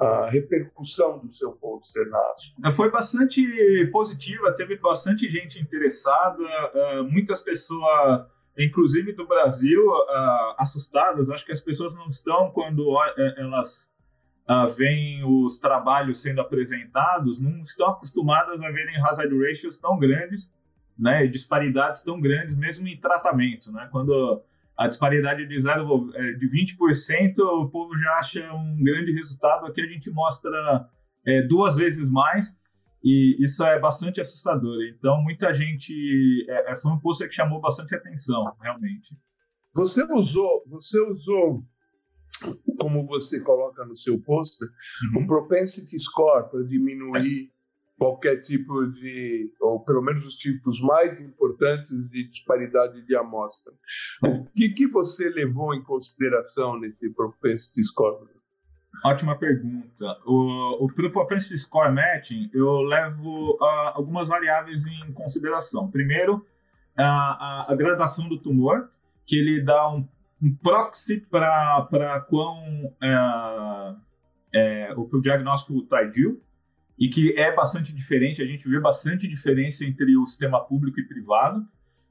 a repercussão do seu pôster na ASCO? Foi bastante positiva, teve bastante gente interessada, uh, muitas pessoas, inclusive do Brasil, uh, assustadas. Acho que as pessoas não estão quando elas uh, veem os trabalhos sendo apresentados, não estão acostumadas a verem hazard ratios tão grandes, né, disparidades tão grandes, mesmo em tratamento. Né? Quando a disparidade de, zero, é, de 20%, o povo já acha um grande resultado. Aqui a gente mostra é, duas vezes mais, e isso é bastante assustador. Então, muita gente. É, é foi um post que chamou bastante atenção, realmente. Você usou, você usou como você coloca no seu pôster, uhum. um propensity score para diminuir qualquer tipo de, ou pelo menos os tipos mais importantes de disparidade de amostra. O que, que você levou em consideração nesse propensity score? Ótima pergunta. O, o propensity score matching, eu levo uh, algumas variáveis em consideração. Primeiro, a, a, a gradação do tumor, que ele dá um, um proxy para quão é, é, o, o diagnóstico tardio e que é bastante diferente. A gente vê bastante diferença entre o sistema público e privado.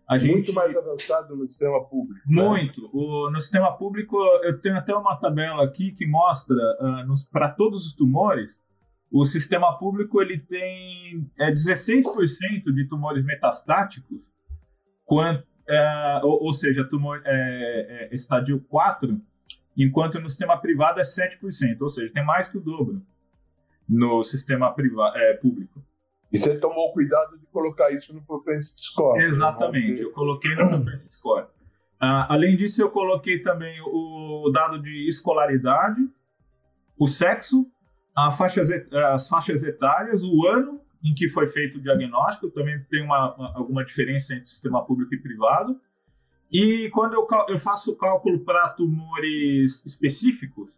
A gente, muito mais avançado no sistema público. Né? Muito. Né? O, no sistema público, eu tenho até uma tabela aqui que mostra uh, para todos os tumores, o sistema público ele tem é, 16% de tumores metastáticos, quanto, é, ou, ou, seja, tumor é, é, estadio 4, enquanto no sistema privado é 7%, ou seja, tem mais que o dobro no sistema privado, é, público. E você tomou cuidado de colocar isso no Propensity Score. Né? Exatamente, eu coloquei no Propensity Score. Uh, além disso, eu coloquei também o dado de escolaridade, o sexo, faixa, as faixas etárias, o ano em que foi feito o diagnóstico, também tem uma, uma, alguma diferença entre sistema público e privado. E quando eu, eu faço cálculo para tumores específicos,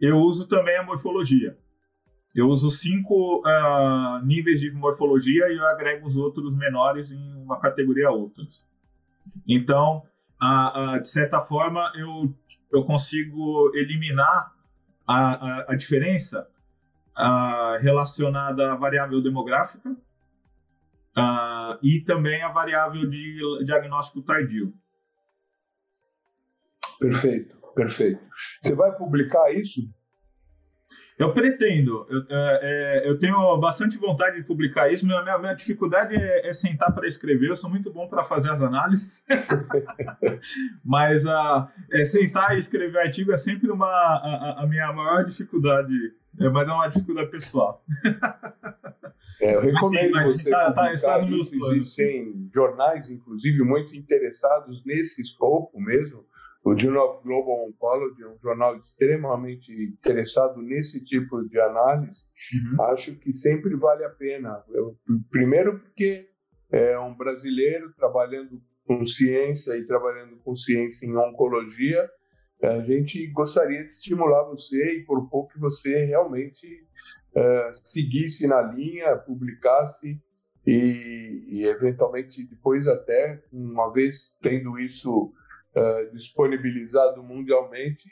eu uso também a morfologia. Eu uso cinco uh, níveis de morfologia e eu agrego os outros menores em uma categoria outros. Então, uh, uh, de certa forma, eu, eu consigo eliminar a, a, a diferença relacionada à variável demográfica e também a variável de diagnóstico tardio. Perfeito, perfeito. Você vai publicar isso? Eu pretendo. Eu, é, é, eu, tenho bastante vontade de publicar isso. Minha, minha, minha dificuldade é, é sentar para escrever. Eu sou muito bom para fazer as análises. Mas uh, é, sentar e escrever artigo é sempre uma, a, a minha maior dificuldade. É, mas é uma dificuldade pessoal. É, eu recomendo mas, sim, você tá, tá, está nos Existem jornais, inclusive, muito interessados nesse escopo mesmo. O Journal of Global Oncology é um jornal extremamente interessado nesse tipo de análise. Uhum. Acho que sempre vale a pena. Eu, primeiro porque é um brasileiro trabalhando com ciência e trabalhando com ciência em oncologia. A gente gostaria de estimular você e propor que você realmente uh, seguisse na linha, publicasse e, e, eventualmente depois até, uma vez tendo isso uh, disponibilizado mundialmente,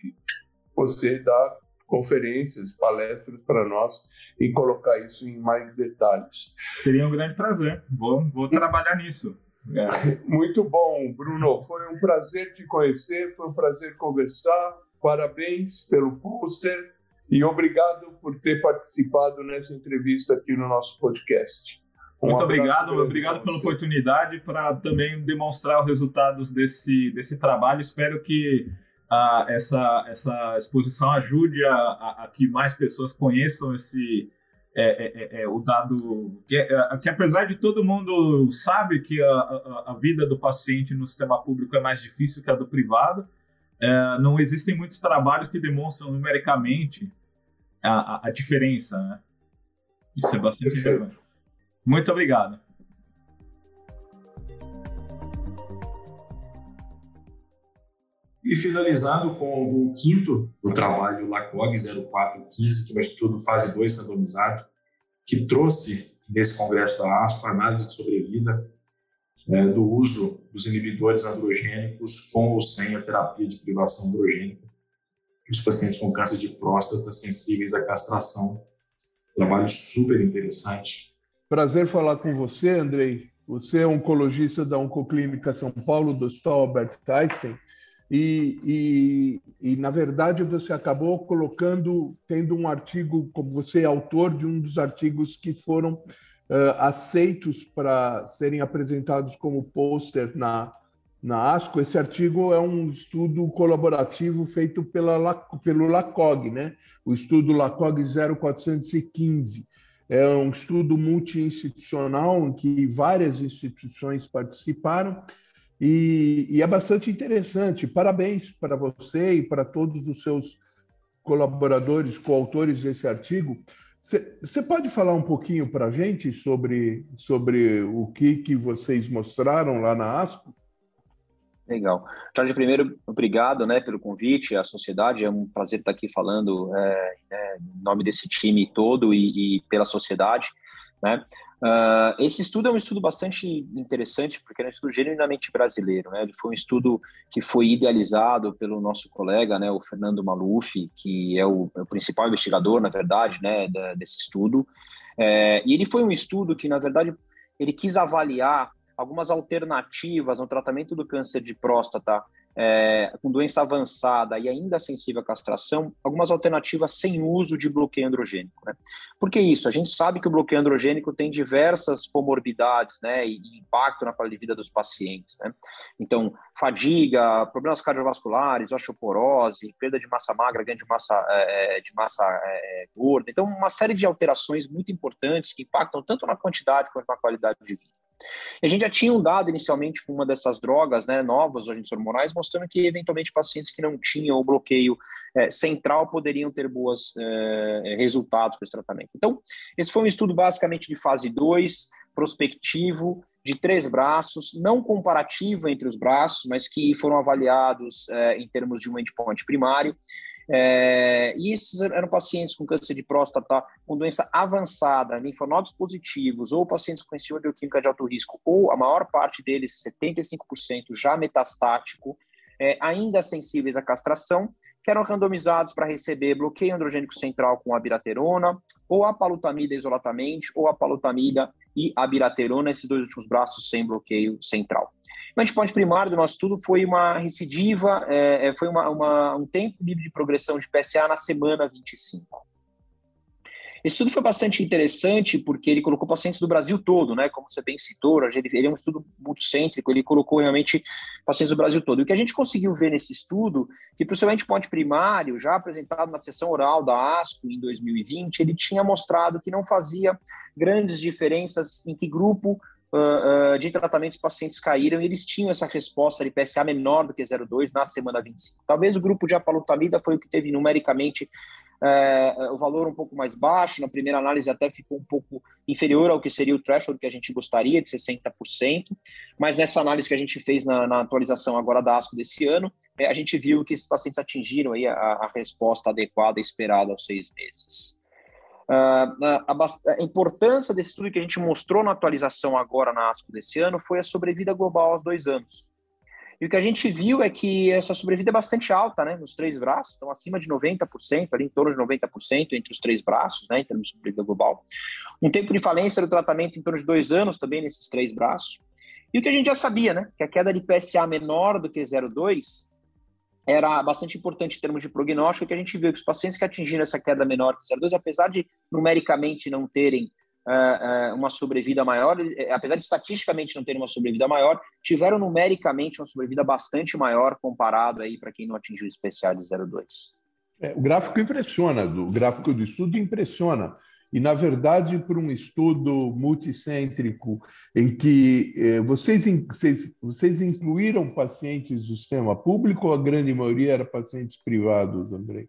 você dá conferências, palestras para nós e colocar isso em mais detalhes. Seria um grande prazer. Vou, vou trabalhar nisso. É. Muito bom, Bruno. Foi um prazer te conhecer, foi um prazer conversar. Parabéns pelo pôster e obrigado por ter participado nessa entrevista aqui no nosso podcast. Um Muito obrigado, obrigado pela oportunidade para também demonstrar os resultados desse, desse trabalho. Espero que uh, essa, essa exposição ajude a, a, a, que mais pessoas conheçam esse é, é, é, é o dado que, é, que, apesar de todo mundo sabe que a, a, vida do paciente no sistema público é mais difícil que a do privado, é, não existem muitos trabalhos que demonstram numericamente a, diferença. Né? Isso é bastante relevante. Muito obrigado. E finalizando com o quinto do trabalho LACOG 0415, que é um estudo fase 2 randomizado, que trouxe nesse congresso da ASPO análise de sobrevida é, do uso dos inibidores androgênicos com ou sem a terapia de privação androgênica os pacientes com câncer de próstata sensíveis à castração. Trabalho super interessante. Prazer falar com você, Andrei. Você é oncologista da Oncoclínica São Paulo, do Hospital Albert Einstein, e, e, e, na verdade, você acabou colocando, tendo um artigo, como você é autor de um dos artigos que foram uh, aceitos para serem apresentados como pôster na, na ASCO. Esse artigo é um estudo colaborativo feito pela, pelo LACOG, né? o estudo LACOG 0415 é um estudo multi-institucional em que várias instituições participaram e, e, é bastante interessante. Parabéns para você e para todos os seus colaboradores, coautores desse artigo. Você pode falar um pouquinho para a gente sobre, sobre o que, que vocês mostraram lá na ASCO? Legal. Jorge, primeiro, obrigado né, pelo convite à sociedade. É um prazer estar aqui falando é, é, em nome desse time todo e, e pela sociedade. Né? Uh, esse estudo é um estudo bastante interessante, porque é um estudo genuinamente brasileiro. Né? Ele foi um estudo que foi idealizado pelo nosso colega, né, o Fernando Maluf, que é o, é o principal investigador, na verdade, né, da, desse estudo. É, e ele foi um estudo que, na verdade, ele quis avaliar algumas alternativas no tratamento do câncer de próstata é, com doença avançada e ainda sensível à castração, algumas alternativas sem uso de bloqueio androgênico. Né? Por que isso? A gente sabe que o bloqueio androgênico tem diversas comorbidades né, e, impacto na qualidade de vida dos pacientes. Né? Então, fadiga, problemas cardiovasculares, osteoporose, perda de massa magra, ganho de massa, é, de massa é, gorda. Então, uma série de alterações muito importantes que impactam tanto na quantidade quanto na qualidade de vida. E a gente já tinha um dado inicialmente com uma dessas drogas né, novas, agentes hormonais, mostrando que eventualmente pacientes que não tinham o bloqueio é, central poderiam ter bons é, resultados com esse tratamento. Então, esse foi um estudo basicamente de fase 2, prospectivo, de três braços, não comparativo entre os braços, mas que foram avaliados é, em termos de um endpoint primário. É, e esses eram pacientes com câncer de próstata com doença avançada, linfonodos positivos, ou pacientes com enzima bioquímica de alto risco, ou a maior parte deles, 75%, já metastático, é, ainda sensíveis à castração, que eram randomizados para receber bloqueio androgênico central com abiraterona, ou a palutamida isolatamente, ou a palutamida e abiraterona, esses dois últimos braços sem bloqueio central. O endpoint primário do nosso estudo foi uma recidiva, é, é, foi uma, uma, um tempo de progressão de PSA na semana 25. Esse estudo foi bastante interessante porque ele colocou pacientes do Brasil todo, né? Como você bem citou, ele é um estudo multicêntrico, ele colocou realmente pacientes do Brasil todo. E o que a gente conseguiu ver nesse estudo, que para o seu endpoint primário, já apresentado na sessão oral da ASCO em 2020, ele tinha mostrado que não fazia grandes diferenças em que grupo uh, de tratamentos pacientes caíram e eles tinham essa resposta de PSA menor do que 0,2 na semana 25. Talvez o grupo de apalutamida foi o que teve numericamente uh, o valor um pouco mais baixo, na primeira análise até ficou um pouco inferior ao que seria o threshold que a gente gostaria, de 60%, mas nessa análise que a gente fez na, na atualização agora da ASCO desse ano, a gente viu que esses pacientes atingiram aí a, a resposta adequada esperada aos seis meses. Uh, a, importância desse estudo que a gente mostrou na atualização agora na ASCO desse ano foi a sobrevida global aos dois anos. E o que a gente viu é que essa sobrevida é bastante alta, né, nos três braços, estão acima de 90%, ali em torno de 90% entre os três braços, né, em termos de sobrevida global. Um tempo de falência do tratamento em torno de dois anos também nesses três braços. E o que a gente já sabia, né, que a queda de PSA menor do que 0,2 era bastante importante em termos de prognóstico, que a gente viu que os pacientes que atingiram essa queda menor que 0,2, apesar de numericamente não terem uh, uh, uma sobrevida maior, eh, apesar de estatisticamente não terem uma sobrevida maior, tiveram numericamente uma sobrevida bastante maior comparado aí para quem não atingiu o especial de 0,2. É, o gráfico impressiona, o gráfico do estudo impressiona. E, na verdade, por um estudo multicêntrico em que eh, vocês, vocês, vocês incluíram pacientes do sistema público ou a grande maioria era pacientes privados, Andrei?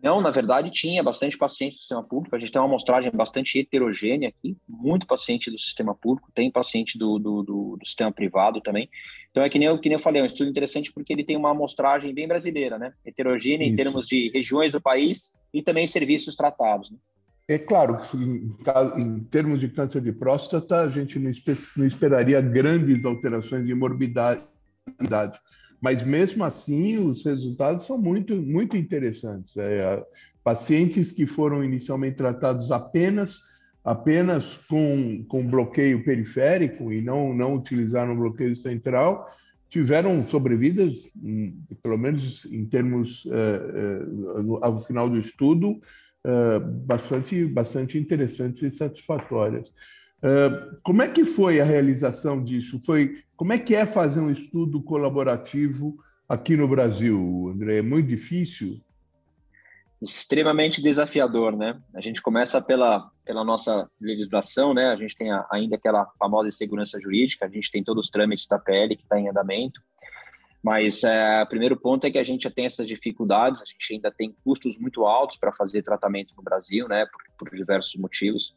Não, na verdade tinha bastante paciente do sistema público, a gente tem uma amostragem bastante heterogênea aqui, muito paciente do sistema público, tem paciente do, do, do, do sistema privado também. Então é que nem, eu, que nem eu falei, é um estudo interessante porque ele tem uma amostragem bem brasileira, né? Heterogênea Isso. em termos de regiões do país e também serviços tratados. Né? É claro que, em, termos de câncer de próstata, a gente não, esperaria grandes alterações de morbidade, mas mesmo assim os resultados são muito, muito interessantes. É, pacientes que foram inicialmente tratados apenas apenas com, com bloqueio periférico e não, não utilizaram bloqueio central, tiveram sobrevidas, hum, pelo menos em termos, uh, ao final do estudo, uh, bastante, bastante interessantes e satisfatórias. Uh, como é que foi a realização disso? Foi como é que é fazer um estudo colaborativo aqui no Brasil, André? É muito difícil? Extremamente desafiador, né? A gente começa pela, pela nossa legislação, né? A gente tem a, ainda aquela famosa insegurança jurídica, a gente tem todos os trâmites da PL que está em andamento. Mas é, o primeiro ponto é que a gente já tem essas dificuldades, a gente ainda tem custos muito altos para fazer tratamento no Brasil, né, por, por diversos motivos.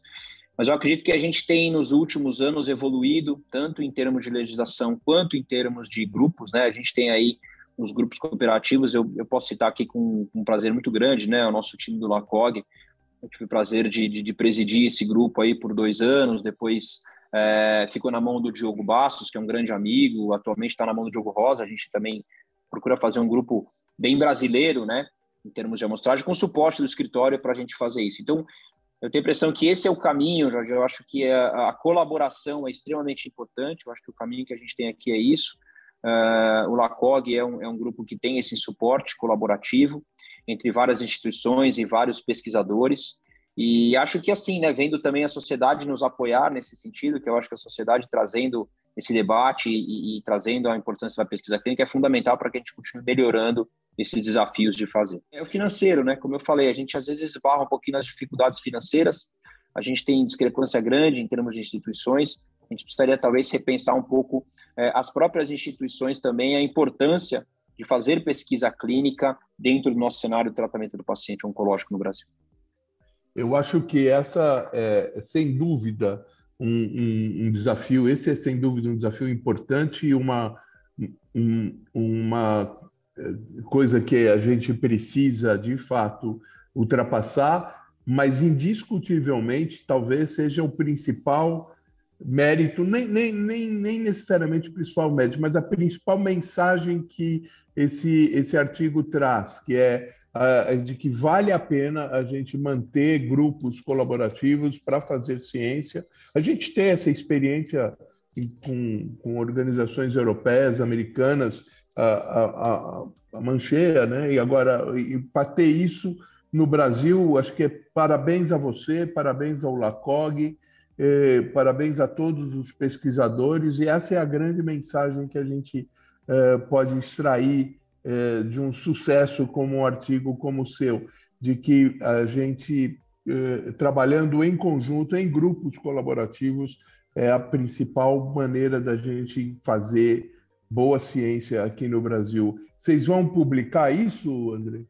Mas eu acredito que a gente tem nos últimos anos evoluído, tanto em termos de legislação quanto em termos de grupos, né? A gente tem aí os grupos cooperativos, eu, eu posso citar aqui com, com, um prazer muito grande, né? O nosso time do LACOG, eu tive o prazer de, de, de presidir esse grupo aí por dois anos, depois é, ficou na mão do Diogo Bastos, que é um grande amigo, atualmente está na mão do Diogo Rosa. A gente também procura fazer um grupo bem brasileiro, né, em termos de amostragem, com suporte do escritório para a gente fazer isso. Então, eu tenho a impressão que esse é o caminho, Jorge. Eu acho que a, a colaboração é extremamente importante. Eu acho que o caminho que a gente tem aqui é isso. Uh, o LACOG é um, é um grupo que tem esse suporte colaborativo entre várias instituições e vários pesquisadores. E acho que assim, né, vendo também a sociedade nos apoiar nesse sentido, que eu acho que a sociedade trazendo esse debate e, e trazendo a importância da pesquisa clínica é fundamental para que a gente continue melhorando esses desafios de fazer. É o financeiro, né? Como eu falei, a gente às vezes esbarra um pouquinho nas dificuldades financeiras, a gente tem discrepância grande em termos de instituições, a gente precisaria talvez repensar um pouco é, as próprias instituições também, a importância de fazer pesquisa clínica dentro do nosso cenário de tratamento do paciente oncológico no Brasil. Eu acho que essa é, sem dúvida, um, um, um, desafio. Esse é, sem dúvida, um desafio importante e uma, um, uma é, coisa que a gente precisa, de fato, ultrapassar, mas indiscutivelmente, talvez seja o principal mérito, nem, nem, nem, nem necessariamente o principal mérito, mas a principal mensagem que esse, esse artigo traz, que é de que vale a pena a gente manter grupos colaborativos para fazer ciência. A gente tem essa experiência com, com organizações europeias, americanas, a, a, a, Mancheia, né? e agora e para ter isso no Brasil, acho que é parabéns a você, parabéns ao LACOG, eh, parabéns a todos os pesquisadores, e essa é a grande mensagem que a gente eh, pode extrair é, de um sucesso como um artigo como o seu, de que a gente, é, trabalhando em conjunto, em grupos colaborativos, é a principal maneira da gente fazer boa ciência aqui no Brasil. Vocês vão publicar isso, André?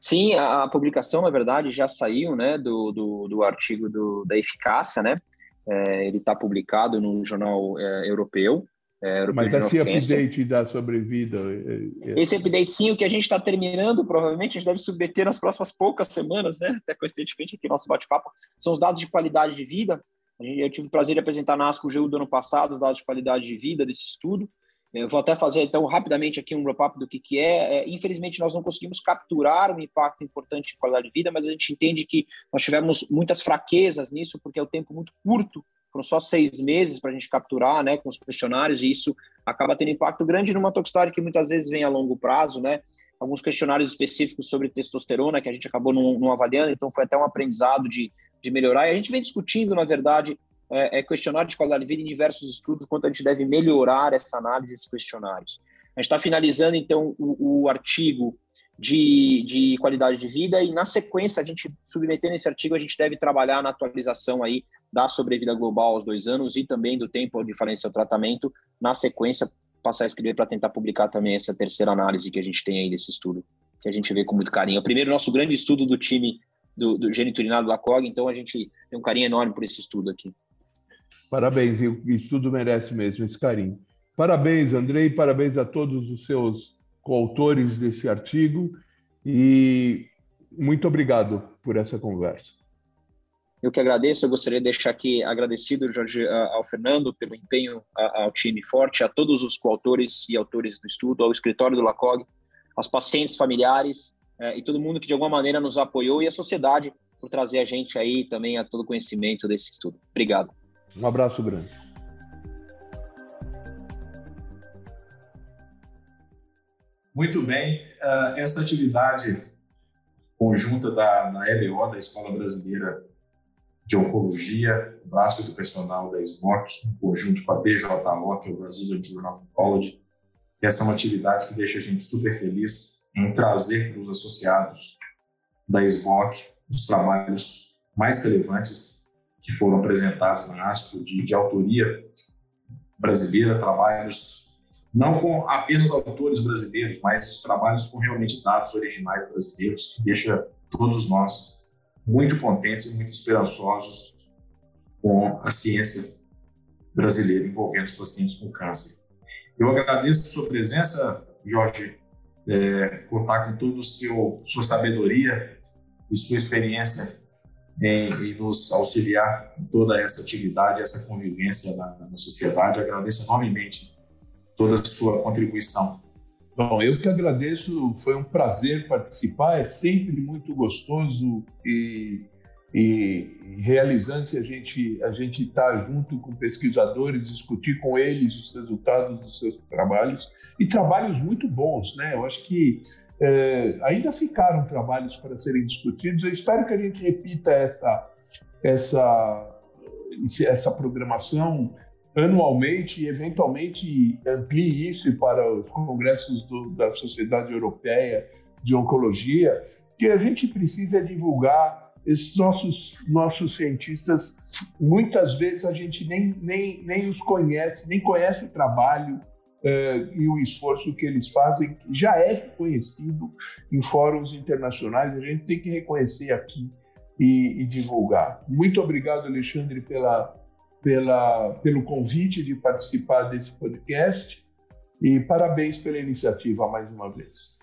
Sim, a, publicação, na verdade, já saiu né, do, do, do artigo do, da eficácia, né? É, ele está publicado no jornal é, europeu. É, Mas esse update da sobrevida. É, é... Esse update, sim, o que a gente está terminando, provavelmente a gente deve submeter nas próximas poucas semanas, né? Até coincidentemente aqui nosso bate-papo, são os dados de qualidade de vida. Eu tive o prazer de apresentar na ASCO GU do ano passado, os dados de qualidade de vida desse estudo. Eu vou até fazer, então, rapidamente aqui um wrap-up do que, que é. é. Infelizmente, nós não conseguimos capturar um impacto importante de qualidade de vida, mas a gente entende que nós tivemos muitas fraquezas nisso, porque é um tempo muito curto foram só seis meses para a gente capturar, né, com os questionários, e isso acaba tendo impacto grande numa toxicidade que muitas vezes vem a longo prazo, né? Alguns questionários específicos sobre testosterona que a gente acabou não, não avaliando, então foi até um aprendizado de, de melhorar. E a gente vem discutindo, na verdade, é, é questionário de qualidade de vida em diversos estudos, quanto a gente deve melhorar essa análise desses questionários. A gente está finalizando, então, o, o artigo de, de qualidade de vida e na sequência a gente submetendo esse artigo a gente deve trabalhar na atualização aí da sobrevida global aos dois anos e também do tempo de diferença ao tratamento na sequência passar a escrever para tentar publicar também essa terceira análise que a gente tem aí desse estudo que a gente vê com muito carinho. É o primeiro nosso grande estudo do time do, do geniturinário da COG, então a gente tem um carinho enorme por esse estudo aqui. Parabéns, e o estudo merece mesmo esse carinho. Parabéns, Andrei, parabéns a todos os seus coautores desse artigo e muito obrigado por essa conversa. Eu que agradeço, eu gostaria de deixar aqui agradecido, Jorge, ao Fernando pelo empenho, ao time forte, a todos os coautores e autores do estudo, ao escritório do LACOG, aos pacientes familiares é, e todo mundo que de alguma maneira nos apoiou e a sociedade por trazer a gente aí também a todo conhecimento desse estudo. Obrigado. Um abraço grande. Muito bem, uh, essa atividade conjunta da, da da Escola Brasileira de Oncologia, braço educacional da SMOC, em conjunto com a BJO, que é o Brazilian Journal of Oncology. Essa é uma atividade que deixa a gente super feliz em trazer para os associados da SMOC os trabalhos mais relevantes que foram apresentados na ASTRO de, de autoria brasileira, trabalhos não com apenas autores brasileiros, mas trabalhos com realmente dados originais brasileiros, que deixa todos nós muito contentes e muito esperançosos com a ciência brasileira envolvendo os pacientes com câncer. Eu agradeço sua presença, Jorge, é, contar com toda sua sabedoria e sua experiência em, em, nos auxiliar em toda essa atividade, essa convivência na, na sociedade. Agradeço enormemente toda a sua contribuição. Bom, eu que agradeço, foi um prazer participar, é sempre muito gostoso e e, realizante a gente a gente estar tá junto com pesquisadores, discutir com eles os resultados dos seus trabalhos e trabalhos muito bons, né? Eu acho que é, ainda ficaram trabalhos para serem discutidos. Eu espero que a gente repita essa essa essa programação anualmente e eventualmente amplie isso para os congressos do, da Sociedade Europeia de Oncologia, que a gente precisa divulgar esses nossos, nossos cientistas, muitas vezes a gente nem, nem, nem os conhece, nem conhece o trabalho uh, e o esforço que eles fazem, que já é reconhecido em fóruns internacionais, a gente tem que reconhecer aqui e, e divulgar. Muito obrigado, Alexandre, pela, pela, pelo convite de participar desse podcast e parabéns pela iniciativa mais uma vez.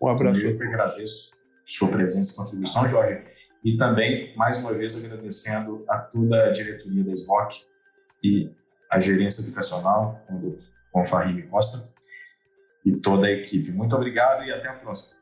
Um abraço. Eu que agradeço sua presença e contribuição, Jorge. E também, mais uma vez, agradecendo a toda a diretoria da SBOC e a gerência educacional, com o Fahim Costa, e toda a equipe. Muito obrigado e até a próxima.